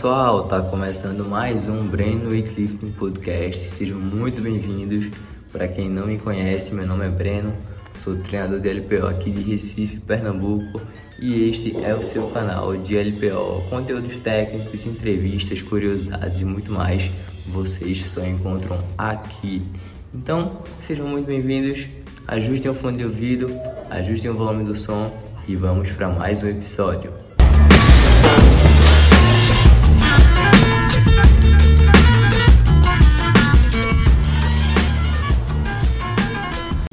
pessoal, tá começando mais um Breno e Clifton Podcast. Sejam muito bem-vindos. Para quem não me conhece, meu nome é Breno, sou treinador de LPO aqui de Recife, Pernambuco, e este é o seu canal de LPO, conteúdos técnicos, entrevistas, curiosidades e muito mais. Vocês só encontram aqui. Então, sejam muito bem-vindos. Ajustem o fone de ouvido, ajustem o volume do som e vamos para mais um episódio.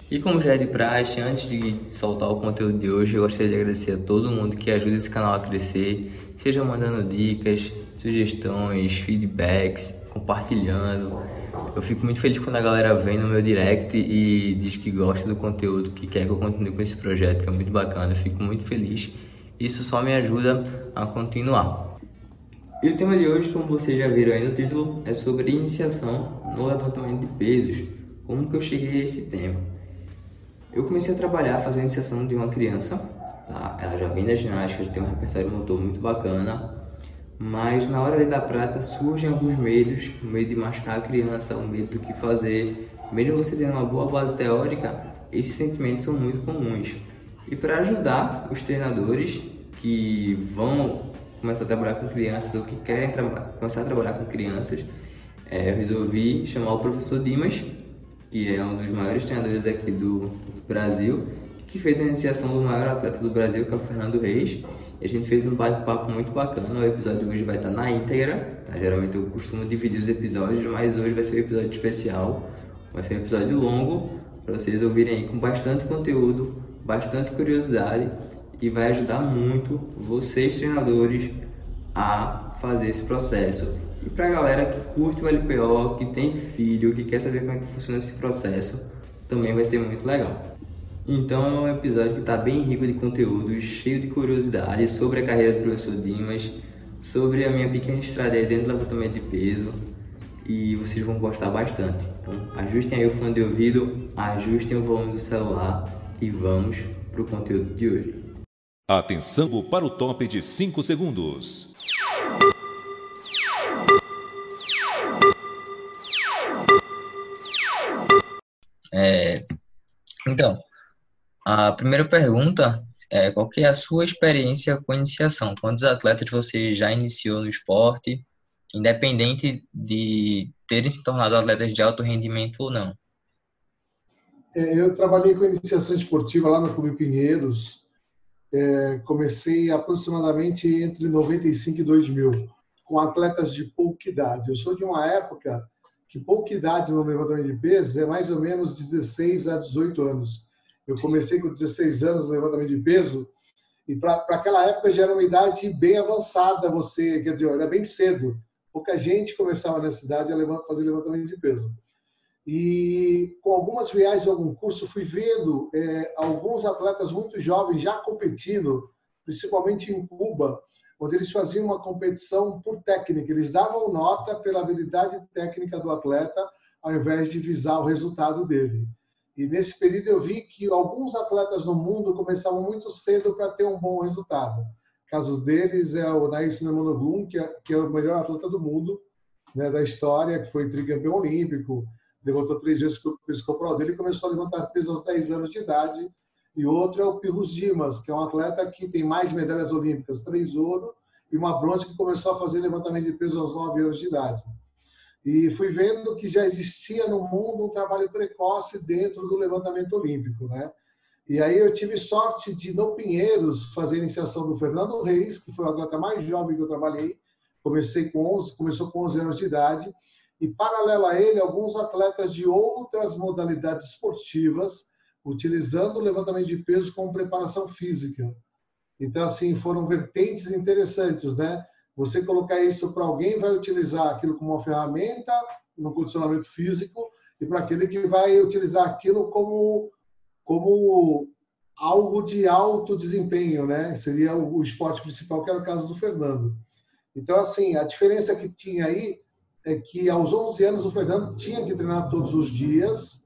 E como já é de praxe, antes de soltar o conteúdo de hoje, eu gostaria de agradecer a todo mundo que ajuda esse canal a crescer, seja mandando dicas, sugestões, feedbacks, compartilhando. Eu fico muito feliz quando a galera vem no meu direct e diz que gosta do conteúdo, que quer que eu continue com esse projeto, que é muito bacana. Eu fico muito feliz. Isso só me ajuda a continuar. E o tema de hoje, como vocês já viram aí no título, é sobre iniciação no levantamento de pesos. Como que eu cheguei a esse tema? Eu comecei a trabalhar, fazer a iniciação de uma criança, tá? ela já vem da ginástica, já tem um repertório motor muito bacana, mas na hora dar prata surgem alguns medos, o medo de machucar a criança, o medo do que fazer. Mesmo você tendo uma boa base teórica, esses sentimentos são muito comuns. E para ajudar os treinadores que vão começar a trabalhar com crianças ou que querem começar a trabalhar com crianças, é, eu resolvi chamar o professor Dimas, que é um dos maiores treinadores aqui do Brasil, que fez a iniciação do maior atleta do Brasil, que é o Fernando Reis. E a gente fez um bate-papo muito bacana. O episódio de hoje vai estar na íntegra. Tá? Geralmente eu costumo dividir os episódios, mas hoje vai ser um episódio especial. Vai ser um episódio longo para vocês ouvirem aí com bastante conteúdo, bastante curiosidade e vai ajudar muito vocês treinadores a fazer esse processo. E para a galera que curte o LPO, que tem filho, que quer saber como é que funciona esse processo, também vai ser muito legal. Então é um episódio que está bem rico de conteúdos, cheio de curiosidades sobre a carreira do professor Dimas, sobre a minha pequena estratégia dentro do levantamento de peso e vocês vão gostar bastante. Então ajustem aí o fone de ouvido, ajustem o volume do celular e vamos para o conteúdo de hoje. Atenção para o top de 5 segundos. É, então, a primeira pergunta é qual é a sua experiência com iniciação? Quantos atletas você já iniciou no esporte, independente de terem se tornado atletas de alto rendimento ou não? É, eu trabalhei com iniciação esportiva lá no Clube Pinheiros. É, comecei aproximadamente entre 95 e 2000, com atletas de pouca idade. Eu sou de uma época que pouca idade no levantamento de pesos é mais ou menos 16 a 18 anos. Eu comecei com 16 anos no levantamento de peso e para aquela época já era uma idade bem avançada. Você, quer dizer, era bem cedo. Pouca gente começava nessa idade a fazer levantamento de peso. E com algumas viagens, algum curso, fui vendo é, alguns atletas muito jovens já competindo, principalmente em Cuba, onde eles faziam uma competição por técnica. Eles davam nota pela habilidade técnica do atleta, ao invés de visar o resultado dele. E nesse período eu vi que alguns atletas no mundo começavam muito cedo para ter um bom resultado. Casos deles é o Naís Nemonoglum, que, é, que é o melhor atleta do mundo né, da história, que foi tricampeão olímpico, levantou três vezes o peso corporal dele e começou a levantar peso aos 10 anos de idade. E outro é o Pirros Dimas, que é um atleta que tem mais medalhas olímpicas, três ouro e uma bronze, que começou a fazer levantamento de peso aos 9 anos de idade. E fui vendo que já existia no mundo um trabalho precoce dentro do levantamento olímpico, né? E aí eu tive sorte de, no Pinheiros, fazer a iniciação do Fernando Reis, que foi o atleta mais jovem que eu trabalhei. Comecei com 11, começou com 11 anos de idade. E, paralelo a ele, alguns atletas de outras modalidades esportivas, utilizando o levantamento de peso como preparação física. Então, assim, foram vertentes interessantes, né? Você colocar isso para alguém vai utilizar aquilo como uma ferramenta no condicionamento físico e para aquele que vai utilizar aquilo como como algo de alto desempenho, né? Seria o, esporte principal, que era o caso do Fernando. Então, assim, a diferença que tinha aí é que aos 11 anos o Fernando tinha que treinar todos os dias,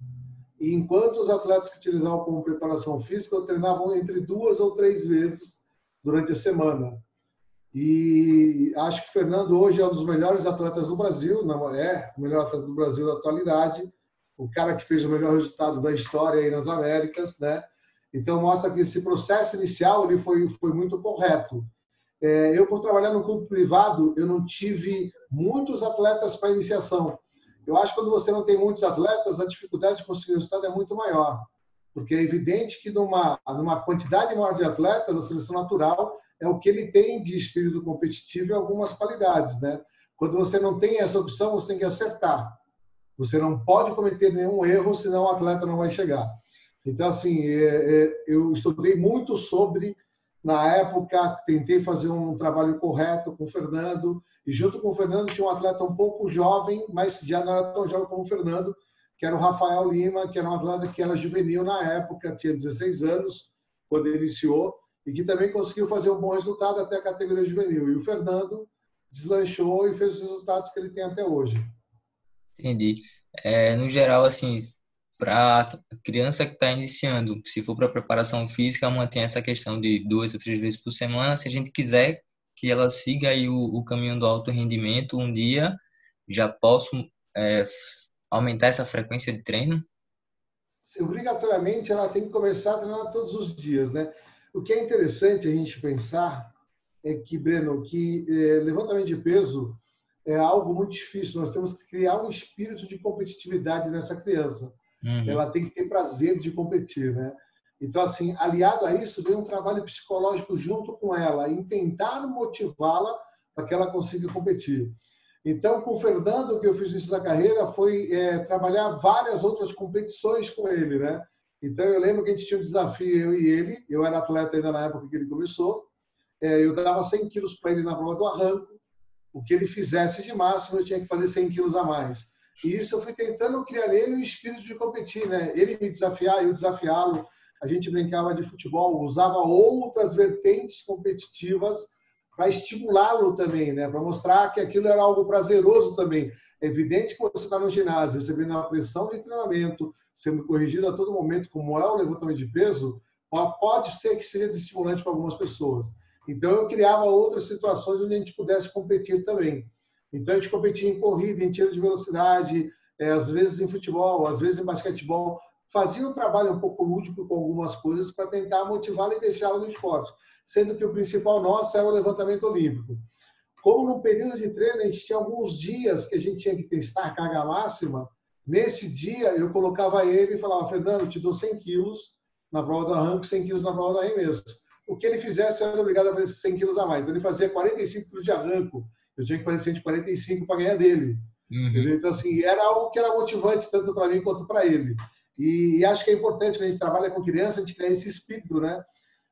e enquanto os atletas que utilizavam como preparação física treinavam entre duas ou três vezes durante a semana. E acho que o Fernando hoje é um dos melhores atletas do Brasil, não é o melhor atleta do Brasil da atualidade, o cara que fez o melhor resultado da história aí nas Américas, né? Então mostra que esse processo inicial ele foi foi muito correto. É, eu por trabalhar no clube privado, eu não tive muitos atletas para iniciação. Eu acho que quando você não tem muitos atletas, a dificuldade de conseguir resultado é muito maior, porque é evidente que numa numa quantidade maior de atletas, a seleção natural é o que ele tem de espírito competitivo e algumas qualidades, né? Quando você não tem essa opção, você tem que acertar. Você não pode cometer nenhum erro, senão o atleta não vai chegar. Então, assim, é, é, eu estudei muito sobre, na época, tentei fazer um trabalho correto com o Fernando, e junto com o Fernando tinha um atleta um pouco jovem, mas já não era tão jovem como o Fernando, que era o Rafael Lima, que era um atleta que era juvenil na época, tinha 16 anos, quando iniciou, e que também conseguiu fazer um bom resultado até a categoria juvenil. E o Fernando deslanchou e fez os resultados que ele tem até hoje. Entendi. É, no geral, assim, para criança que está iniciando, se for para preparação física, mantém essa questão de duas ou três vezes por semana. Se a gente quiser que ela siga aí o, o caminho do alto rendimento, um dia já posso é, aumentar essa frequência de treino? Obrigatoriamente, ela tem que começar a treinar todos os dias, né? O que é interessante a gente pensar é que, Breno, que é, levantamento de peso é algo muito difícil. Nós temos que criar um espírito de competitividade nessa criança. Uhum. Ela tem que ter prazer de competir, né? Então, assim, aliado a isso, vem um trabalho psicológico junto com ela, em tentar motivá-la para que ela consiga competir. Então, com o Fernando, o que eu fiz nisso da carreira foi é, trabalhar várias outras competições com ele, né? Então, eu lembro que a gente tinha um desafio, eu e ele, eu era atleta ainda na época que ele começou, é, eu dava 100 quilos para ele na prova do arranco, o que ele fizesse de máximo, eu tinha que fazer 100 quilos a mais. E isso eu fui tentando criar nele um espírito de competir, né? Ele me desafiar, eu desafiá-lo. A gente brincava de futebol, usava outras vertentes competitivas para estimulá-lo também, né? Para mostrar que aquilo era algo prazeroso também. É evidente que você está no ginásio, recebendo uma pressão de treinamento, sendo corrigido a todo momento, como é o levantamento de peso, pode ser que seja desestimulante para algumas pessoas. Então, eu criava outras situações onde a gente pudesse competir também. Então, a gente competia em corrida, em tiro de velocidade, é, às vezes em futebol, às vezes em basquetebol. Fazia um trabalho um pouco lúdico com algumas coisas para tentar motivá-lo e deixá-lo no esporte, sendo que o principal nosso era o levantamento olímpico. Como no período de treino a gente tinha alguns dias que a gente tinha que testar a carga máxima, nesse dia eu colocava ele e falava, Fernando, te dou 100 quilos na prova do arranque, 100 quilos na prova do arremesso. O que ele fizesse, eu era obrigado a fazer 100 quilos a mais. Ele fazia 45 quilos de arranco, eu tinha que fazer 145 para ganhar dele. Uhum. Então, assim, era algo que era motivante tanto para mim quanto para ele. E, acho que é importante, quando a gente trabalha com criança, a gente criar esse espírito, né?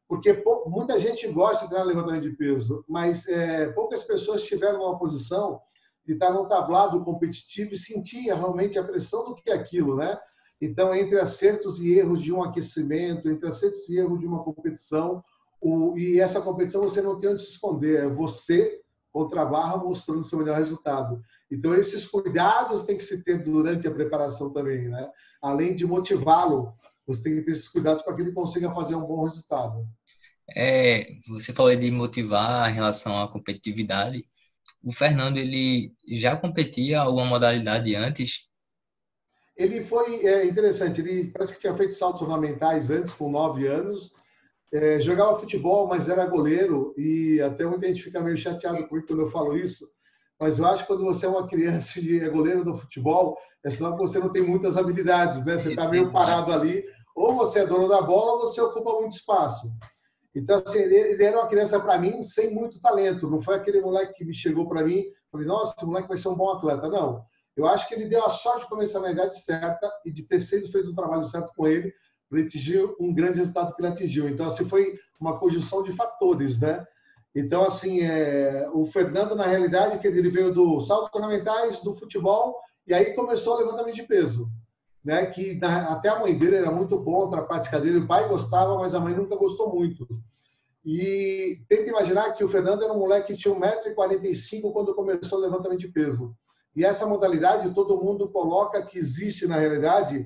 Porque muita gente gosta de treinar levantamento de peso, mas é, poucas pessoas tiveram uma posição de estar num tablado competitivo e sentir realmente a pressão do que é aquilo, né? Então, entre acertos e erros de um aquecimento, entre acertos e erros de uma competição, o, e essa competição você não tem onde se esconder, é você contra a barra mostrando seu melhor resultado. Então, esses cuidados tem que se ter durante a preparação também, né? Além de motivá-lo, você tem que ter esses cuidados para que ele consiga fazer um bom resultado. É, você falou de motivar em relação à competitividade. O Fernando, ele já competia alguma modalidade antes? Ele foi é, interessante, ele parece que tinha feito saltos ornamentais antes, com nove anos, é, jogava futebol, mas era goleiro, e até muita gente fica meio chateado comigo quando eu falo isso, mas eu acho que quando você é uma criança e é goleiro no futebol, é sinal que você não tem muitas habilidades, né? Você está meio parado ali, ou você é dono da bola, ou você ocupa muito espaço. Então, assim, ele, ele era uma criança, para mim, sem muito talento. Não foi aquele moleque que me chegou para mim e falei, nossa, esse moleque vai ser um bom atleta. Não. Eu acho que ele deu a sorte de começar na idade certa e de ter sido feito um trabalho certo com ele para atingir um grande resultado que ele atingiu. Então, assim, foi uma conjunção de fatores, né? Então, assim, é, o Fernando, na realidade, que ele veio do saltos fundamentais, do futebol, e aí começou o levantamento de peso né, que na, até a mãe dele era muito contra a prática dele, o pai gostava, mas a mãe nunca gostou muito. E tenta imaginar que o Fernando era um moleque que tinha 1,45m quando começou o levantamento de peso. E essa modalidade, todo mundo coloca que existe, na realidade,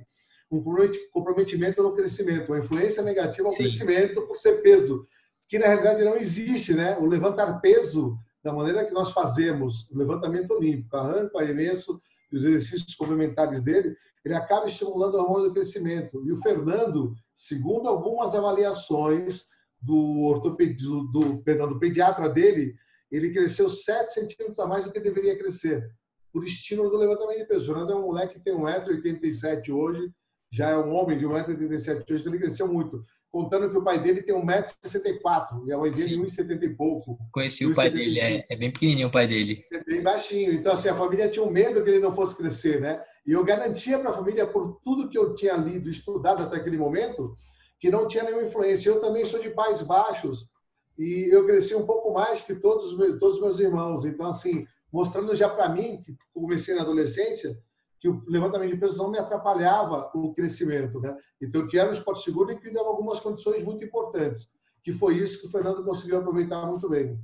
um comprometimento no crescimento, uma influência negativa ao Sim. crescimento por ser peso. que na realidade não existe, né? O levantar peso da maneira que nós fazemos, levantamento olímpico, arranco, arremesso os exercícios complementares dele, ele acaba estimulando o hormônio do crescimento. E o Fernando, segundo algumas avaliações do ortopedista, do, do, perdão, do pediatra dele, ele cresceu 7 centímetros a mais do que deveria crescer, por estímulo do levantamento de peso. O Fernando é um moleque que tem 1,87m hoje, já é um homem de 1,87m hoje, então ele cresceu muito contando que o pai dele tem 1,64m e a mãe dele 1,70m e pouco. Conheci o pai dele, é, é, bem pequenininho o pai dele. É bem baixinho. Então, assim, a família tinha um medo que ele não fosse crescer, né? E eu garantia para a família, por tudo que eu tinha lido, estudado até aquele momento, que não tinha nenhuma influência. Eu também sou de pais baixos e eu cresci um pouco mais que todos, todos os meus irmãos. Então, assim, mostrando já para mim, que comecei na adolescência, que o levantamento de peso não me atrapalhava o crescimento. Né? Então, eu era um esporte seguro e que dava algumas condições muito importantes, que foi isso que o Fernando conseguiu aproveitar muito bem.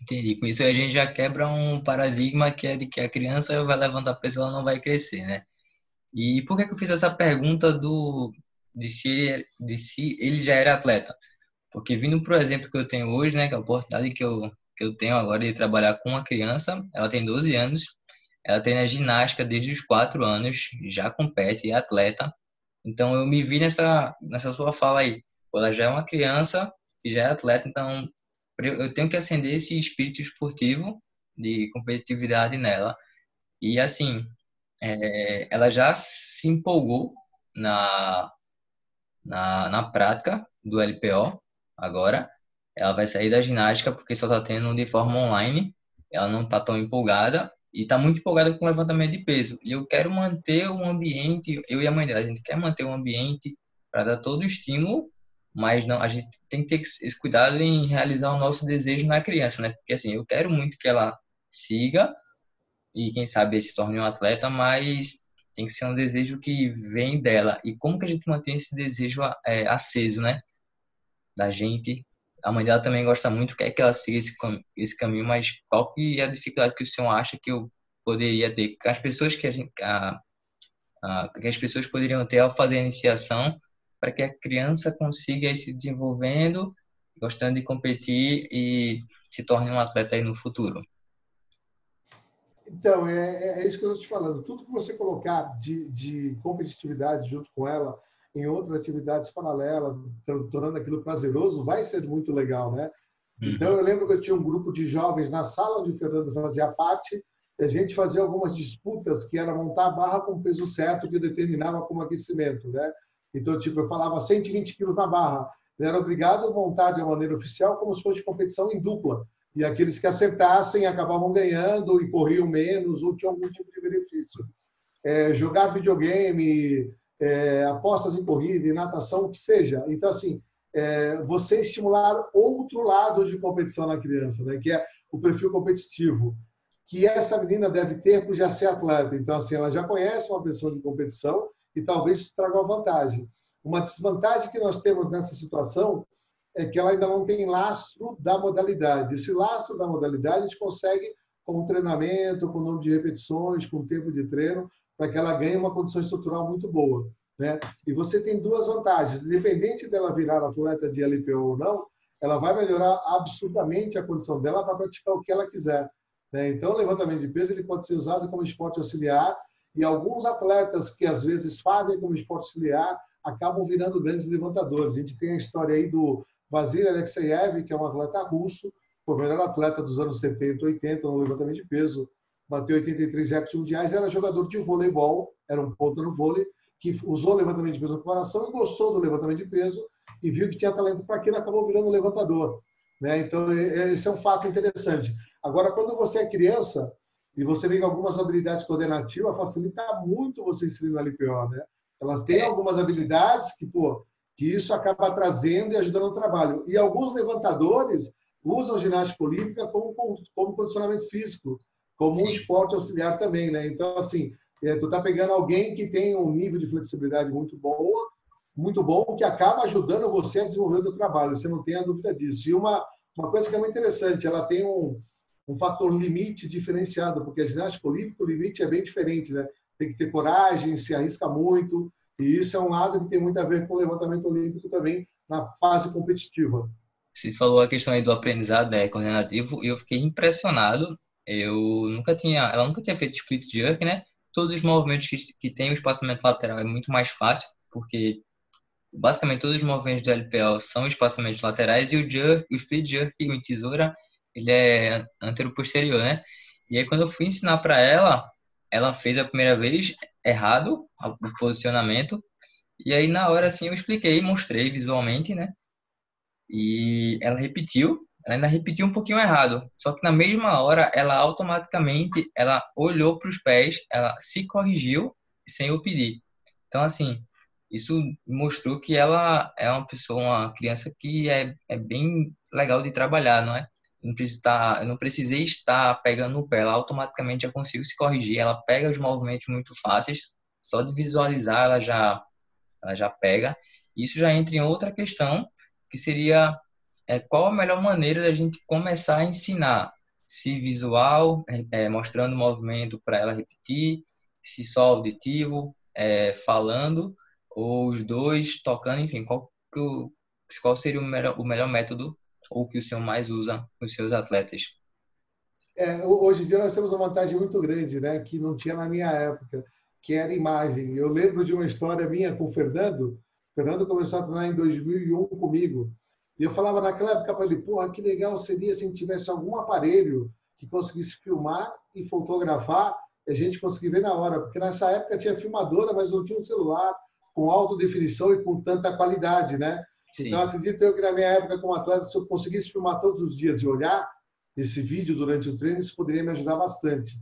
Entendi. Com isso a gente já quebra um paradigma que é de que a criança vai levantar peso ela não vai crescer, né? E por que, que eu fiz essa pergunta do de se, de se ele já era atleta? Porque vindo para o exemplo que eu tenho hoje, né, que é a oportunidade que eu, que eu tenho agora de trabalhar com uma criança, ela tem 12 anos, ela treina ginástica desde os quatro anos, já compete, é atleta. Então eu me vi nessa, nessa sua fala aí. Ela já é uma criança e já é atleta, então eu tenho que acender esse espírito esportivo de competitividade nela. E assim, é, ela já se empolgou na, na, na prática do LPO agora. Ela vai sair da ginástica porque só está tendo de forma online. Ela não está tão empolgada e está muito empolgada com o levantamento de peso. E eu quero manter o ambiente, eu e a mãe dela, a gente quer manter o ambiente para dar todo o estímulo, mas não, a gente tem que ter esse cuidado em realizar o nosso desejo na criança, né? Porque assim, eu quero muito que ela siga e quem sabe se torne um atleta, mas tem que ser um desejo que vem dela. E como que a gente mantém esse desejo é, aceso, né? Da gente a mãe dela também gosta muito, quer que ela siga esse, esse caminho, mas qual que é a dificuldade que o senhor acha que eu poderia ter? As pessoas que a gente, a, a, que as pessoas poderiam ter ao fazer a iniciação para que a criança consiga ir se desenvolvendo, gostando de competir e se torne um atleta aí no futuro? Então, é, é isso que eu estou te falando. Tudo que você colocar de, de competitividade junto com ela, em outras atividades paralelas, tornando aquilo prazeroso, vai ser muito legal, né? Uhum. Então, eu lembro que eu tinha um grupo de jovens na sala onde o Fernando fazia parte, e a gente fazia algumas disputas que era montar a barra com o peso certo que determinava como aquecimento, né? Então, tipo, eu falava 120 quilos na barra, eu era obrigado a montar de uma maneira oficial como se fosse competição em dupla. E aqueles que acertassem acabavam ganhando e corriam menos ou tinham algum tipo de benefício. É, jogar videogame, é, apostas em corrida, em natação, o que seja. Então, assim, é, você estimular outro lado de competição na criança, né? que é o perfil competitivo, que essa menina deve ter por já ser atleta. Então, assim, ela já conhece uma pessoa de competição e talvez traga uma vantagem. Uma desvantagem que nós temos nessa situação é que ela ainda não tem lastro da modalidade. Esse lastro da modalidade a gente consegue com treinamento, com número de repetições, com tempo de treino, para que ela ganhe uma condição estrutural muito boa. Né? E você tem duas vantagens. Independente dela virar atleta de LPO ou não, ela vai melhorar absurdamente a condição dela para praticar o que ela quiser. Né? Então, o levantamento de peso ele pode ser usado como esporte auxiliar e alguns atletas que às vezes fazem como esporte auxiliar acabam virando grandes levantadores. A gente tem a história aí do Vasily Alexeyev, que é um atleta russo, foi o melhor atleta dos anos 70, 80 no levantamento de peso, bateu 83 recordes mundiais, era jogador de voleibol, era um ponta no vôlei, que usou levantamento de peso na comparação e gostou do levantamento de peso e viu que tinha talento para aquilo, acabou virando levantador. Né? Então, esse é um fato interessante. Agora, quando você é criança e você vem com algumas habilidades coordenativas, facilita muito você ensinar no LPO. Né? Elas têm é. algumas habilidades que, pô, que isso acaba trazendo e ajudando no trabalho. E alguns levantadores usam ginástica olímpica como, como condicionamento físico como Sim. um esporte auxiliar também, né? Então, assim, é, tu tá pegando alguém que tem um nível de flexibilidade muito boa, muito bom, que acaba ajudando você a desenvolver o teu trabalho, você não tem a dúvida disso. E uma, uma coisa que é muito interessante, ela tem um, um fator limite diferenciado, porque a ginástica olímpica, o limite é bem diferente, né? Tem que ter coragem, se arrisca muito, e isso é um lado que tem muito a ver com o levantamento olímpico também na fase competitiva. Você falou a questão aí do aprendizado né, coordenativo e eu fiquei impressionado. Eu nunca tinha, ela nunca tinha feito split jerk, né? Todos os movimentos que, que tem o espaçamento lateral é muito mais fácil, porque basicamente todos os movimentos do LPO são espaçamentos laterais e o jerk, o split jerk o tesoura, ele é antero-posterior, né? E aí quando eu fui ensinar para ela, ela fez a primeira vez errado o posicionamento e aí na hora assim eu expliquei, mostrei visualmente, né? E ela repetiu, ela ainda repetiu um pouquinho errado. Só que na mesma hora ela automaticamente ela olhou para os pés, ela se corrigiu sem eu pedir. Então assim, isso mostrou que ela é uma pessoa, uma criança que é, é bem legal de trabalhar, não é? Não, precisa estar, não precisei estar pegando no pé, ela automaticamente já consigo se corrigir. Ela pega os movimentos muito fáceis, só de visualizar ela já ela já pega. Isso já entra em outra questão, que seria é, qual a melhor maneira da gente começar a ensinar? Se visual, é, mostrando o movimento para ela repetir, se só auditivo, é, falando, ou os dois tocando, enfim, qual, qual seria o melhor, o melhor método ou que o senhor mais usa com os seus atletas? É, hoje em dia nós temos uma vantagem muito grande, né, que não tinha na minha época que era imagem. Eu lembro de uma história minha com o Fernando. O Fernando começou a treinar em 2001 comigo. E eu falava naquela época para ele, porra, que legal seria se a gente tivesse algum aparelho que conseguisse filmar e fotografar e a gente conseguir ver na hora. Porque nessa época tinha filmadora, mas não tinha um celular com alta definição e com tanta qualidade, né? Sim. Então, acredito eu que na minha época como atleta, se eu conseguisse filmar todos os dias e olhar esse vídeo durante o treino, isso poderia me ajudar bastante.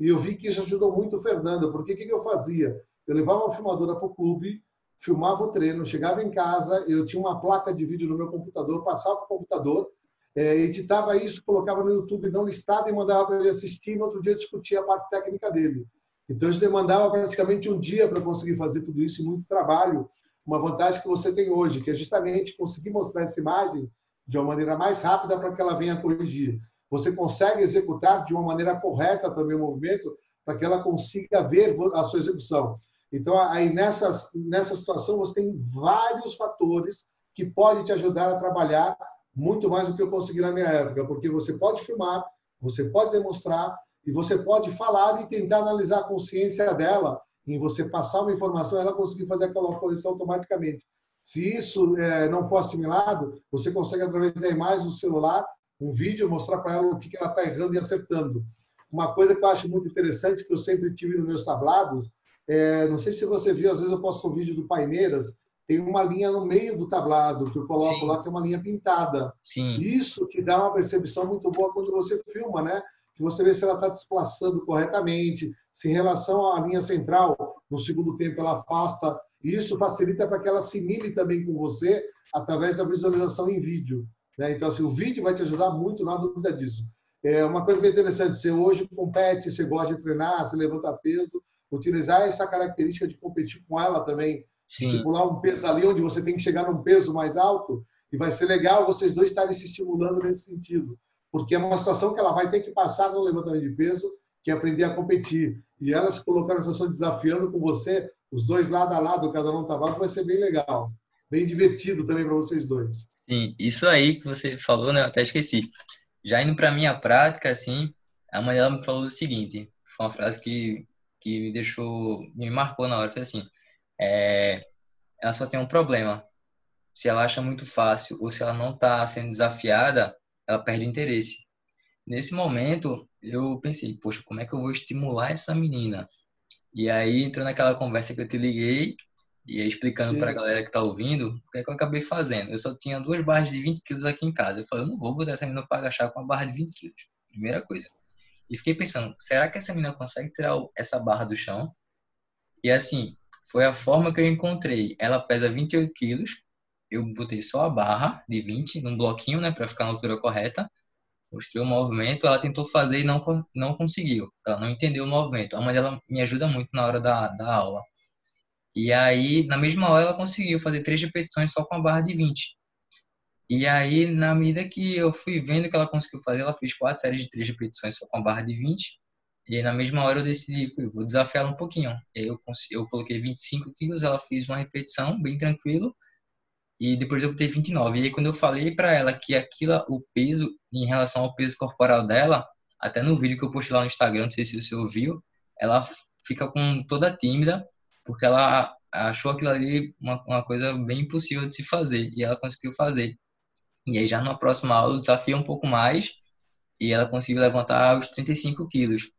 E eu vi que isso ajudou muito o Fernando, porque o que, eu fazia? Eu levava uma filmadora para o clube, filmava o treino, chegava em casa, eu tinha uma placa de vídeo no meu computador, passava para o computador, é, editava isso, colocava no YouTube não listado e mandava para ele assistir, no outro dia discutia a parte técnica dele. Então, isso demandava praticamente um dia para conseguir fazer tudo isso e muito trabalho. Uma vantagem que você tem hoje, que é justamente conseguir mostrar essa imagem de uma maneira mais rápida para que ela venha corrigir você consegue executar de uma maneira correta também o movimento para que ela consiga ver a sua execução. Então, aí nessas, nessa situação, você tem vários fatores que podem te ajudar a trabalhar muito mais do que eu consegui na minha época, porque você pode filmar, você pode demonstrar e você pode falar e tentar analisar a consciência dela em você passar uma informação, ela conseguir fazer aquela correção automaticamente. Se isso é, não for assimilado, você consegue, através da imagem do celular, um vídeo, mostrar para ela o que ela está errando e acertando. Uma coisa que eu acho muito interessante, que eu sempre tive nos meus tablados, é, não sei se você viu, às vezes eu posto um vídeo do Paineiras, tem uma linha no meio do tablado que eu coloco Sim. lá, que é uma linha pintada. Sim. Isso te dá uma percepção muito boa quando você filma, né? Que você vê se ela está desplaçando corretamente, se em relação à linha central, no segundo tempo ela afasta. Isso facilita para que ela assimile também com você através da visualização em vídeo. Né? Então, assim, o vídeo vai te ajudar muito, não há dúvida disso. É uma coisa que é interessante, você hoje compete, você gosta de treinar, você levanta peso, utilizar essa característica de competir com ela também. Sim. Um peso ali onde você tem que chegar num peso mais alto, e vai ser legal vocês dois estarem se estimulando nesse sentido. Porque é uma situação que ela vai ter que passar no levantamento de peso, que é aprender a competir. E ela se colocar na situação desafiando com você, os dois lado a lado, cada um tá vai ser bem legal. Bem divertido também para vocês dois. Sim, isso aí que você falou, né? Eu até esqueci. Já indo para minha prática, assim, a mãe dela me falou o seguinte: foi uma frase que, que me deixou, me marcou na hora. Foi assim: é, ela só tem um problema. Se ela acha muito fácil ou se ela não está sendo desafiada, ela perde interesse. Nesse momento, eu pensei: poxa, como é que eu vou estimular essa menina? E aí entrou naquela conversa que eu te liguei e explicando para a galera que está ouvindo, o que, é que eu acabei fazendo? Eu só tinha duas barras de 20 quilos aqui em casa. Eu falei, eu não vou botar essa menina para agachar com uma barra de 20 quilos. Primeira coisa. E fiquei pensando, será que essa menina consegue tirar essa barra do chão? E assim, foi a forma que eu encontrei. Ela pesa 28 quilos. Eu botei só a barra de 20 num bloquinho, né, para ficar na altura correta. Mostrei o movimento, ela tentou fazer e não, não conseguiu. Ela não entendeu o movimento. A mãe dela me ajuda muito na hora da, da aula. E aí, na mesma hora, ela conseguiu fazer três repetições só com a barra de 20. E aí, na medida que eu fui vendo que ela conseguiu fazer, ela fez quatro séries de três repetições só com a barra de 20. E aí, na mesma hora, eu decidi, vou desafiar ela um pouquinho. Eu, eu coloquei 25 quilos, ela fez uma repetição, bem tranquilo. e depois eu botei 29. E aí quando eu falei para ela que aquilo, o peso em relação ao peso corporal dela, até no vídeo que eu postei lá no Instagram, não sei se você ouviu, ela fica com toda tímida, porque ela achou aquilo ali uma, uma coisa bem impossível de se fazer, e ela conseguiu fazer. E aí já na próxima aula o desafio um pouco mais, e ela conseguiu levantar os 35 quilos.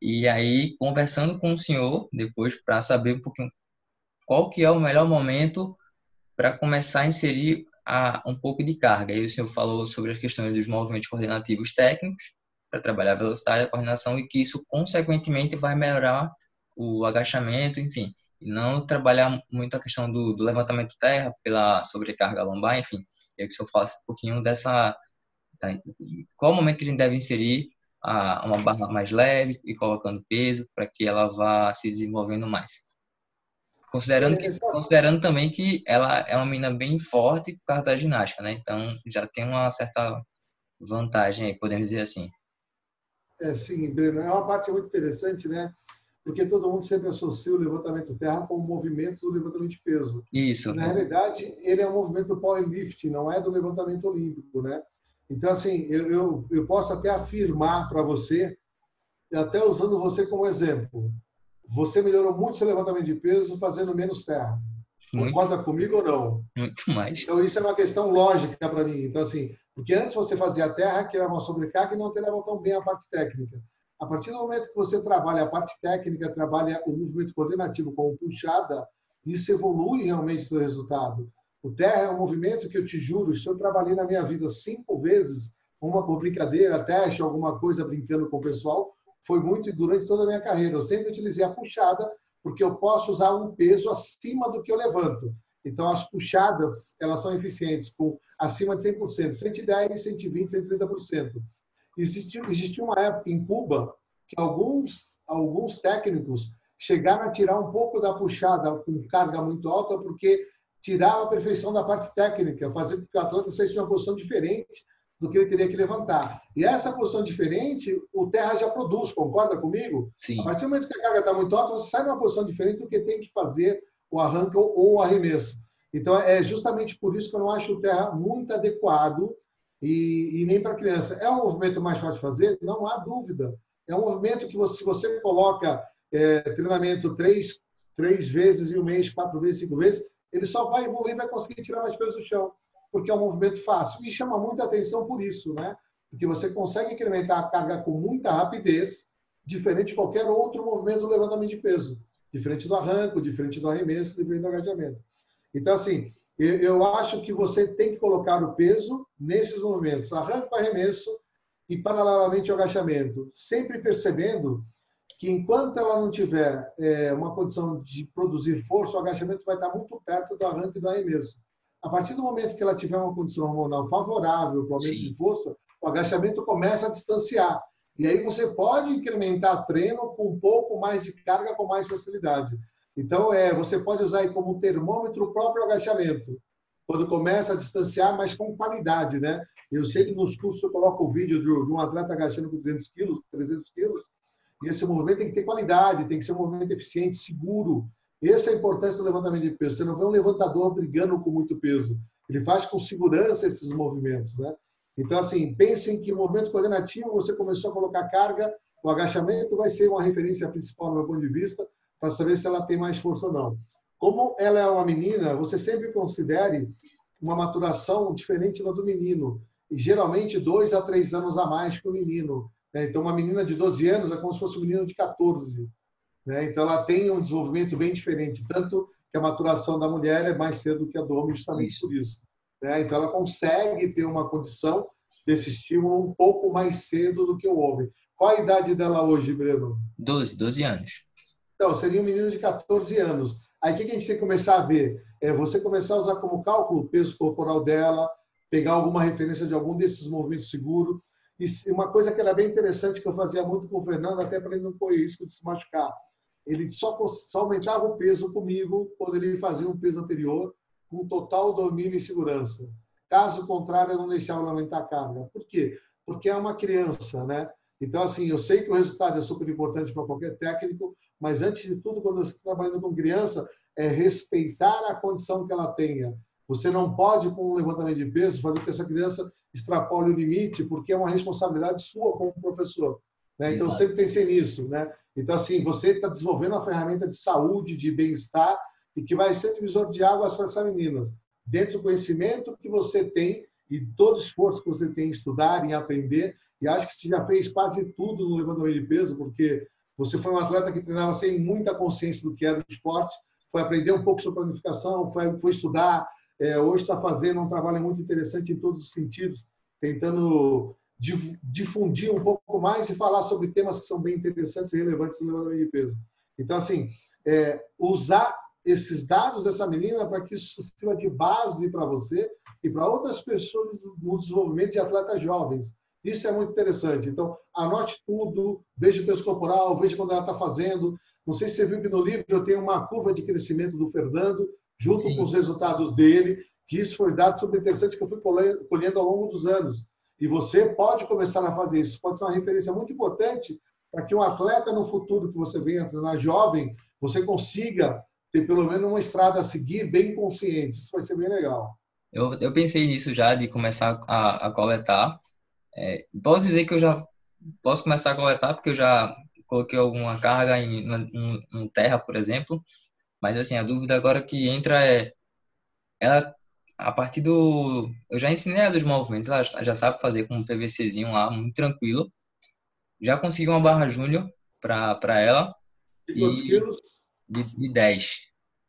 E aí, conversando com o senhor, depois, para saber um pouquinho qual que é o melhor momento para começar a inserir a, um pouco de carga. Aí o senhor falou sobre as questões dos movimentos coordenativos técnicos, para trabalhar a velocidade, a coordenação, e que isso, consequentemente, vai melhorar o agachamento, enfim, e não trabalhar muito a questão do, do levantamento terra pela sobrecarga lombar, enfim. Eu que o senhor falasse um pouquinho dessa... Tá, qual o momento que a gente deve inserir a, uma barra mais leve e colocando peso para que ela vá se desenvolvendo mais. Considerando, que, considerando também que ela é uma menina bem forte por causa da ginástica, né? Então já tem uma certa vantagem aí, podemos dizer assim. É, sim, Breno. É uma parte muito interessante, né? Porque todo mundo sempre associa o levantamento terra com o movimento do levantamento de peso. Isso. Na realidade, ele é um movimento do powerlifting, não é do levantamento olímpico, né? Então, assim, eu, eu, eu posso até afirmar para você, até usando você como exemplo, você melhorou muito seu levantamento de peso fazendo menos terra. Muito. Concorda comigo ou não? Muito mais. Então, isso é uma questão lógica para mim. Então, assim, porque antes você fazia terra, que era uma sobrecarga e não treinava tão bem a parte técnica. A partir do momento que você trabalha a parte técnica, trabalha o movimento coordenativo como puxada, isso evolui realmente o resultado. O terra é um movimento que eu te juro, se eu trabalhei na minha vida cinco vezes, uma por brincadeira, teste, alguma coisa brincando com o pessoal, foi muito durante toda a minha carreira. Eu sempre utilizei a puxada, porque eu posso usar um peso acima do que eu levanto. Então, as puxadas, elas são eficientes, com acima de 100%, 110, 120, 130%. Existiu, existiu uma época em Cuba que alguns, alguns técnicos chegaram a tirar um pouco da puxada com carga muito alta, porque tirava a perfeição da parte técnica, fazendo com que o atleta saísse de uma posição diferente do que ele teria que levantar. E essa posição diferente, o terra já produz, concorda comigo? Sim. A partir do momento que a carga está muito alta, você sai de uma posição diferente do que tem que fazer o arranque ou o arremesso. Então, é justamente por isso que eu não acho o terra muito adequado e, e nem para criança. É um movimento mais fácil de fazer? Não há dúvida. É um movimento que, você, se você coloca é, treinamento três, três vezes em um mês, quatro vezes, cinco vezes, ele só vai evoluir e vai conseguir tirar mais peso do chão, porque é um movimento fácil. E chama muita atenção por isso, né? Porque você consegue incrementar a carga com muita rapidez, diferente de qualquer outro movimento do levantamento de peso. Diferente do arranco, diferente do arremesso, diferente do agachamento. Então, assim, eu acho que você tem que colocar o peso nesses movimentos, arranco, arremesso e, paralelamente, o agachamento, sempre percebendo que enquanto ela não tiver é, uma condição de produzir força, o agachamento vai estar muito perto do arranque e do arremesso. A partir do momento que ela tiver uma condição hormonal favorável para o aumento Sim. de força, o agachamento começa a distanciar. E aí você pode incrementar treino com um pouco mais de carga com mais facilidade. Então, é, você pode usar aí como termômetro o próprio agachamento, quando começa a distanciar, mas com qualidade, né? Eu que nos cursos eu coloco o vídeo de um atleta agachando com 200 quilos, 300 quilos, e esse movimento tem que ter qualidade, tem que ser um movimento eficiente, seguro. Essa é a importância do levantamento de peso. Você não vê um levantador brigando com muito peso. Ele faz com segurança esses movimentos, né? Então, assim, pensem que movimento coordenativo, você começou a colocar carga, o agachamento vai ser uma referência principal no meu ponto de vista, para saber se ela tem mais força ou não. Como ela é uma menina, você sempre considere uma maturação diferente da do menino. E geralmente dois a três anos a mais que o menino. Né? Então, uma menina de 12 anos é como se fosse um menino de 14. Né? Então, ela tem um desenvolvimento bem diferente, tanto que a maturação da mulher é mais cedo que a do homem, justamente isso. por isso. Né? Então, ela consegue ter uma condição desse estímulo um pouco mais cedo do que o homem. Qual a idade dela hoje, Breno? 12, 12 anos. Então, seria um menino de 14 anos. Aí, o que a gente tem que começar a ver? É você começar a usar como cálculo o peso corporal dela, pegar alguma referência de algum desses movimentos seguros, e uma coisa que era bem interessante que eu fazia muito com o Fernando, até para ele não correr risco de se machucar. Ele só, só aumentava o peso comigo quando ele fazia um peso anterior, com total domínio e segurança. Caso contrário, eu não deixava aumentar a carga. Por quê? Porque é uma criança, né? Então, assim, eu sei que o resultado é super importante para qualquer técnico, mas antes de tudo, quando você está trabalhando com criança, é respeitar a condição que ela tenha. Você não pode, com o levantamento de peso, fazer com que essa criança extrapole o limite, porque é uma responsabilidade sua como professor. Né? Então, eu sempre pensei nisso. Né? Então, assim, você está desenvolvendo uma ferramenta de saúde, de bem-estar, e que vai ser divisor de águas para essas meninas. Dentro do conhecimento que você tem e todo o esforço que você tem em estudar, em aprender, e acho que você já fez quase tudo no levantamento de peso, porque você foi um atleta que treinava sem muita consciência do que era o esporte, foi aprender um pouco sobre planificação, foi, foi estudar, é, hoje está fazendo um trabalho muito interessante em todos os sentidos, tentando difundir um pouco mais e falar sobre temas que são bem interessantes e relevantes no levantamento de peso. Então, assim, é, usar esses dados dessa menina para que isso sirva de base para você e para outras pessoas no desenvolvimento de atletas jovens. Isso é muito interessante. Então, anote tudo, veja o peso corporal, veja quando ela está fazendo. Não sei se você viu que no livro eu tenho uma curva de crescimento do Fernando, junto Sim. com os resultados dele, que isso foi dado super interessante que eu fui colhendo ao longo dos anos. E você pode começar a fazer isso. Pode ser uma referência muito importante para que um atleta no futuro que você venha treinar jovem, você consiga ter pelo menos uma estrada a seguir bem consciente. Isso vai ser bem legal. Eu, eu pensei nisso já, de começar a, a coletar. É, posso dizer que eu já posso começar a coletar, porque eu já coloquei alguma carga em, em, em terra, por exemplo. Mas, assim, a dúvida agora que entra é... Ela, a partir do... Eu já ensinei ela dos movimentos, ela já sabe fazer com um PVCzinho lá, muito tranquilo. Já consegui uma barra júnior para ela. E quantos quilos? de, de 10.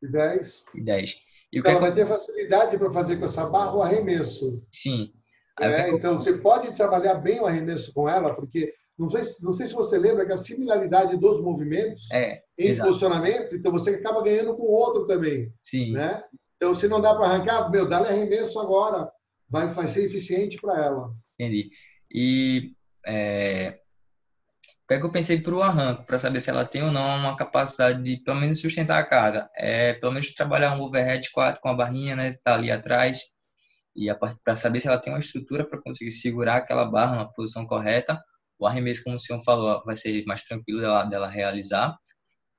De 10? De 10. E ela vai ter facilidade para fazer com essa barra o arremesso. Sim. É, então, você pode trabalhar bem o arremesso com ela, porque não sei, não sei se você lembra que a similaridade dos movimentos é, em exato. posicionamento, então você acaba ganhando com o outro também. Sim. Né? Então, se não dá para arrancar, meu, dá-lhe arremesso agora. Vai, vai ser eficiente para ela. Entendi. E é, o que, é que eu pensei para o arranco, para saber se ela tem ou não uma capacidade de, pelo menos, sustentar a carga? É, pelo menos, trabalhar um overhead 4 com a barrinha, né? Tá ali atrás. E para saber se ela tem uma estrutura para conseguir segurar aquela barra na posição correta. O arremesso, como o senhor falou, vai ser mais tranquilo dela, dela realizar.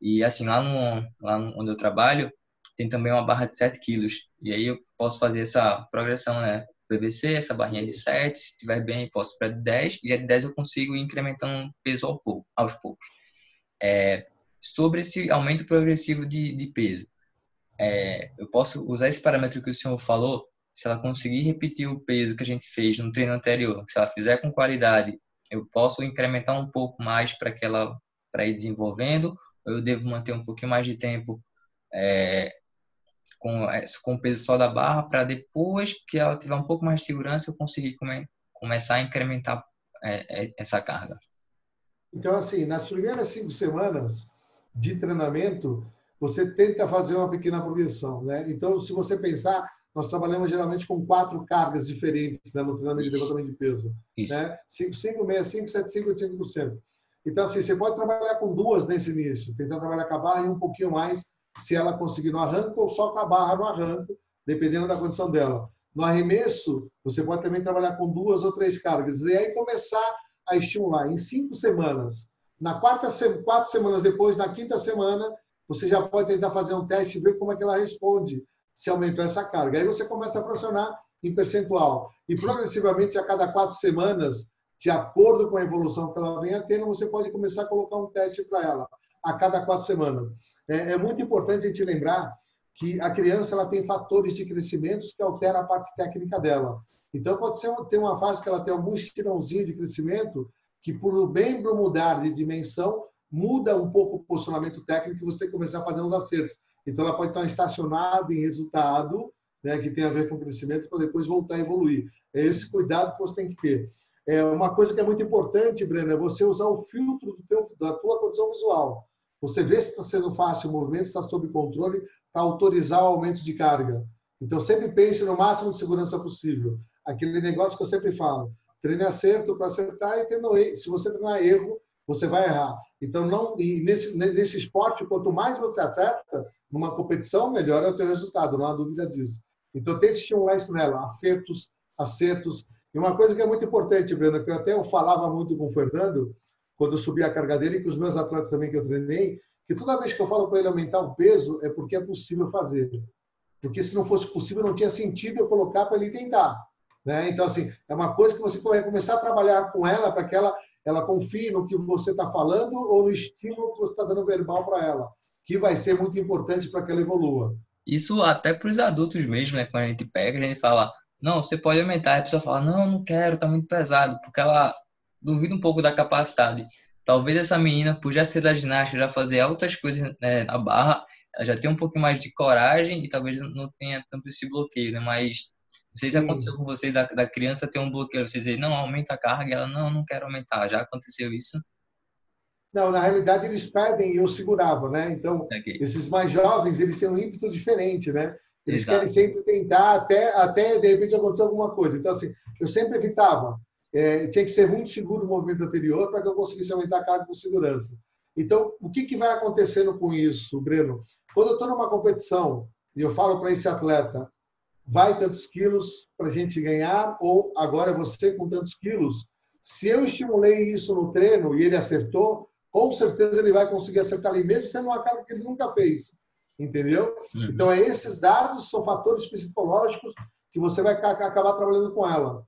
E, assim, lá, no, lá onde eu trabalho, tem também uma barra de 7 quilos. E aí eu posso fazer essa progressão, né? PVC, essa barrinha de 7, se estiver bem, posso para 10, e a de 10 eu consigo ir incrementando peso ao pouco, aos poucos. É, sobre esse aumento progressivo de, de peso, é, eu posso usar esse parâmetro que o senhor falou, se ela conseguir repetir o peso que a gente fez no treino anterior, se ela fizer com qualidade, eu posso incrementar um pouco mais para que ela para ir desenvolvendo, ou eu devo manter um pouquinho mais de tempo é, com, é, com o peso só da barra para depois que ela tiver um pouco mais de segurança eu conseguir come, começar a incrementar é, é, essa carga. Então, assim, nas primeiras cinco semanas de treinamento, você tenta fazer uma pequena progressão, né? Então, se você pensar, nós trabalhamos geralmente com quatro cargas diferentes né, no treinamento de levantamento de peso. Isso. Né? 5, 5, 6, 5, 7, 5, 85%. Então, assim, você pode trabalhar com duas nesse início, tentar trabalhar com a barra e um pouquinho mais se ela conseguir no arranco ou só com a barra no arranco, dependendo da condição dela. No arremesso, você pode também trabalhar com duas ou três cargas e aí começar a estimular em cinco semanas. Na quarta, quatro semanas depois, na quinta semana, você já pode tentar fazer um teste e ver como é que ela responde se aumentou essa carga. Aí você começa a pressionar em percentual. E progressivamente, a cada quatro semanas, de acordo com a evolução que ela venha tendo, você pode começar a colocar um teste para ela a cada quatro semanas. É, é, muito importante a gente lembrar que a criança ela tem fatores de crescimento que alteram a parte técnica dela. Então, pode ser ter uma fase que ela tem algum estirãozinho de crescimento que, por bem para mudar de dimensão, muda um pouco o posicionamento técnico e você começar a fazer uns acertos. Então, ela pode estar estacionada em resultado, né, que tem a ver com crescimento, para depois voltar a evoluir. É esse cuidado que você tem que ter. É uma coisa que é muito importante, Breno, é você usar o filtro teu, da tua condição visual. Você vê se está sendo fácil o movimento, se está sob controle, para autorizar o aumento de carga. Então, sempre pense no máximo de segurança possível. Aquele negócio que eu sempre falo: treine acerto para acertar e treino erro. Se você treinar erro, você vai errar. Então, não, e nesse, nesse esporte, quanto mais você acerta, numa competição, melhor é o teu resultado, não há dúvida disso. Então, tente estimular isso nela: acertos, acertos. E uma coisa que é muito importante, Breno, que eu até eu falava muito com o Fernando, quando eu subi a carga dele, e com os meus atletas também que eu treinei, que toda vez que eu falo para ele aumentar o peso, é porque é possível fazer. porque se não fosse possível, não tinha sentido eu colocar para ele tentar. Né? Então, assim, é uma coisa que você vai começar a trabalhar com ela para que ela, ela confie no que você está falando ou no estímulo que você está dando verbal para ela, que vai ser muito importante para que ela evolua. Isso até para os adultos mesmo, né? Quando a gente pega, a gente fala, não, você pode aumentar. a pessoa fala, não, não quero, tá muito pesado, porque ela duvida um pouco da capacidade. Talvez essa menina, por já ser da ginástica, já fazer outras coisas né, na barra, ela já tem um pouco mais de coragem e talvez não tenha tanto esse bloqueio, né? Mas não sei se aconteceu com você da, da criança ter um bloqueio, você dizer, não, aumenta a carga, ela, não, não quero aumentar. Já aconteceu isso? Não, na realidade eles pedem e eu segurava, né? Então, okay. esses mais jovens, eles têm um ímpeto diferente, né? Eles Exato. querem sempre tentar até, até, de repente, acontecer alguma coisa. Então, assim, eu sempre evitava. É, tinha que ser muito seguro o movimento anterior para que eu conseguisse aumentar a carga com segurança. Então, o que, que vai acontecendo com isso, Breno? Quando eu estou numa competição e eu falo para esse atleta, vai tantos quilos para a gente ganhar, ou agora é você com tantos quilos. Se eu estimulei isso no treino e ele acertou, com certeza ele vai conseguir acertar ali, mesmo sendo uma carga que ele nunca fez. Entendeu? Uhum. Então, é esses dados são fatores psicológicos que você vai acabar trabalhando com ela.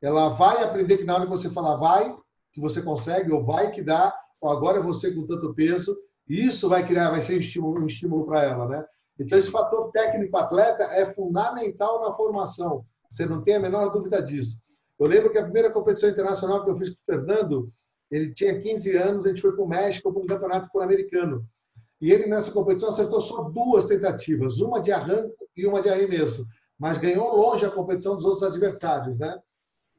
Ela vai aprender que na hora que você falar vai, que você consegue, ou vai que dá, ou agora é você com tanto peso, isso vai criar, vai ser um estímulo, um estímulo para ela, né? Então, esse fator técnico-atleta é fundamental na formação. Você não tem a menor dúvida disso. Eu lembro que a primeira competição internacional que eu fiz com o Fernando, ele tinha 15 anos, a gente foi para o México para um campeonato pan-americano. E ele, nessa competição, acertou só duas tentativas, uma de arranque e uma de arremesso, mas ganhou longe a competição dos outros adversários, né?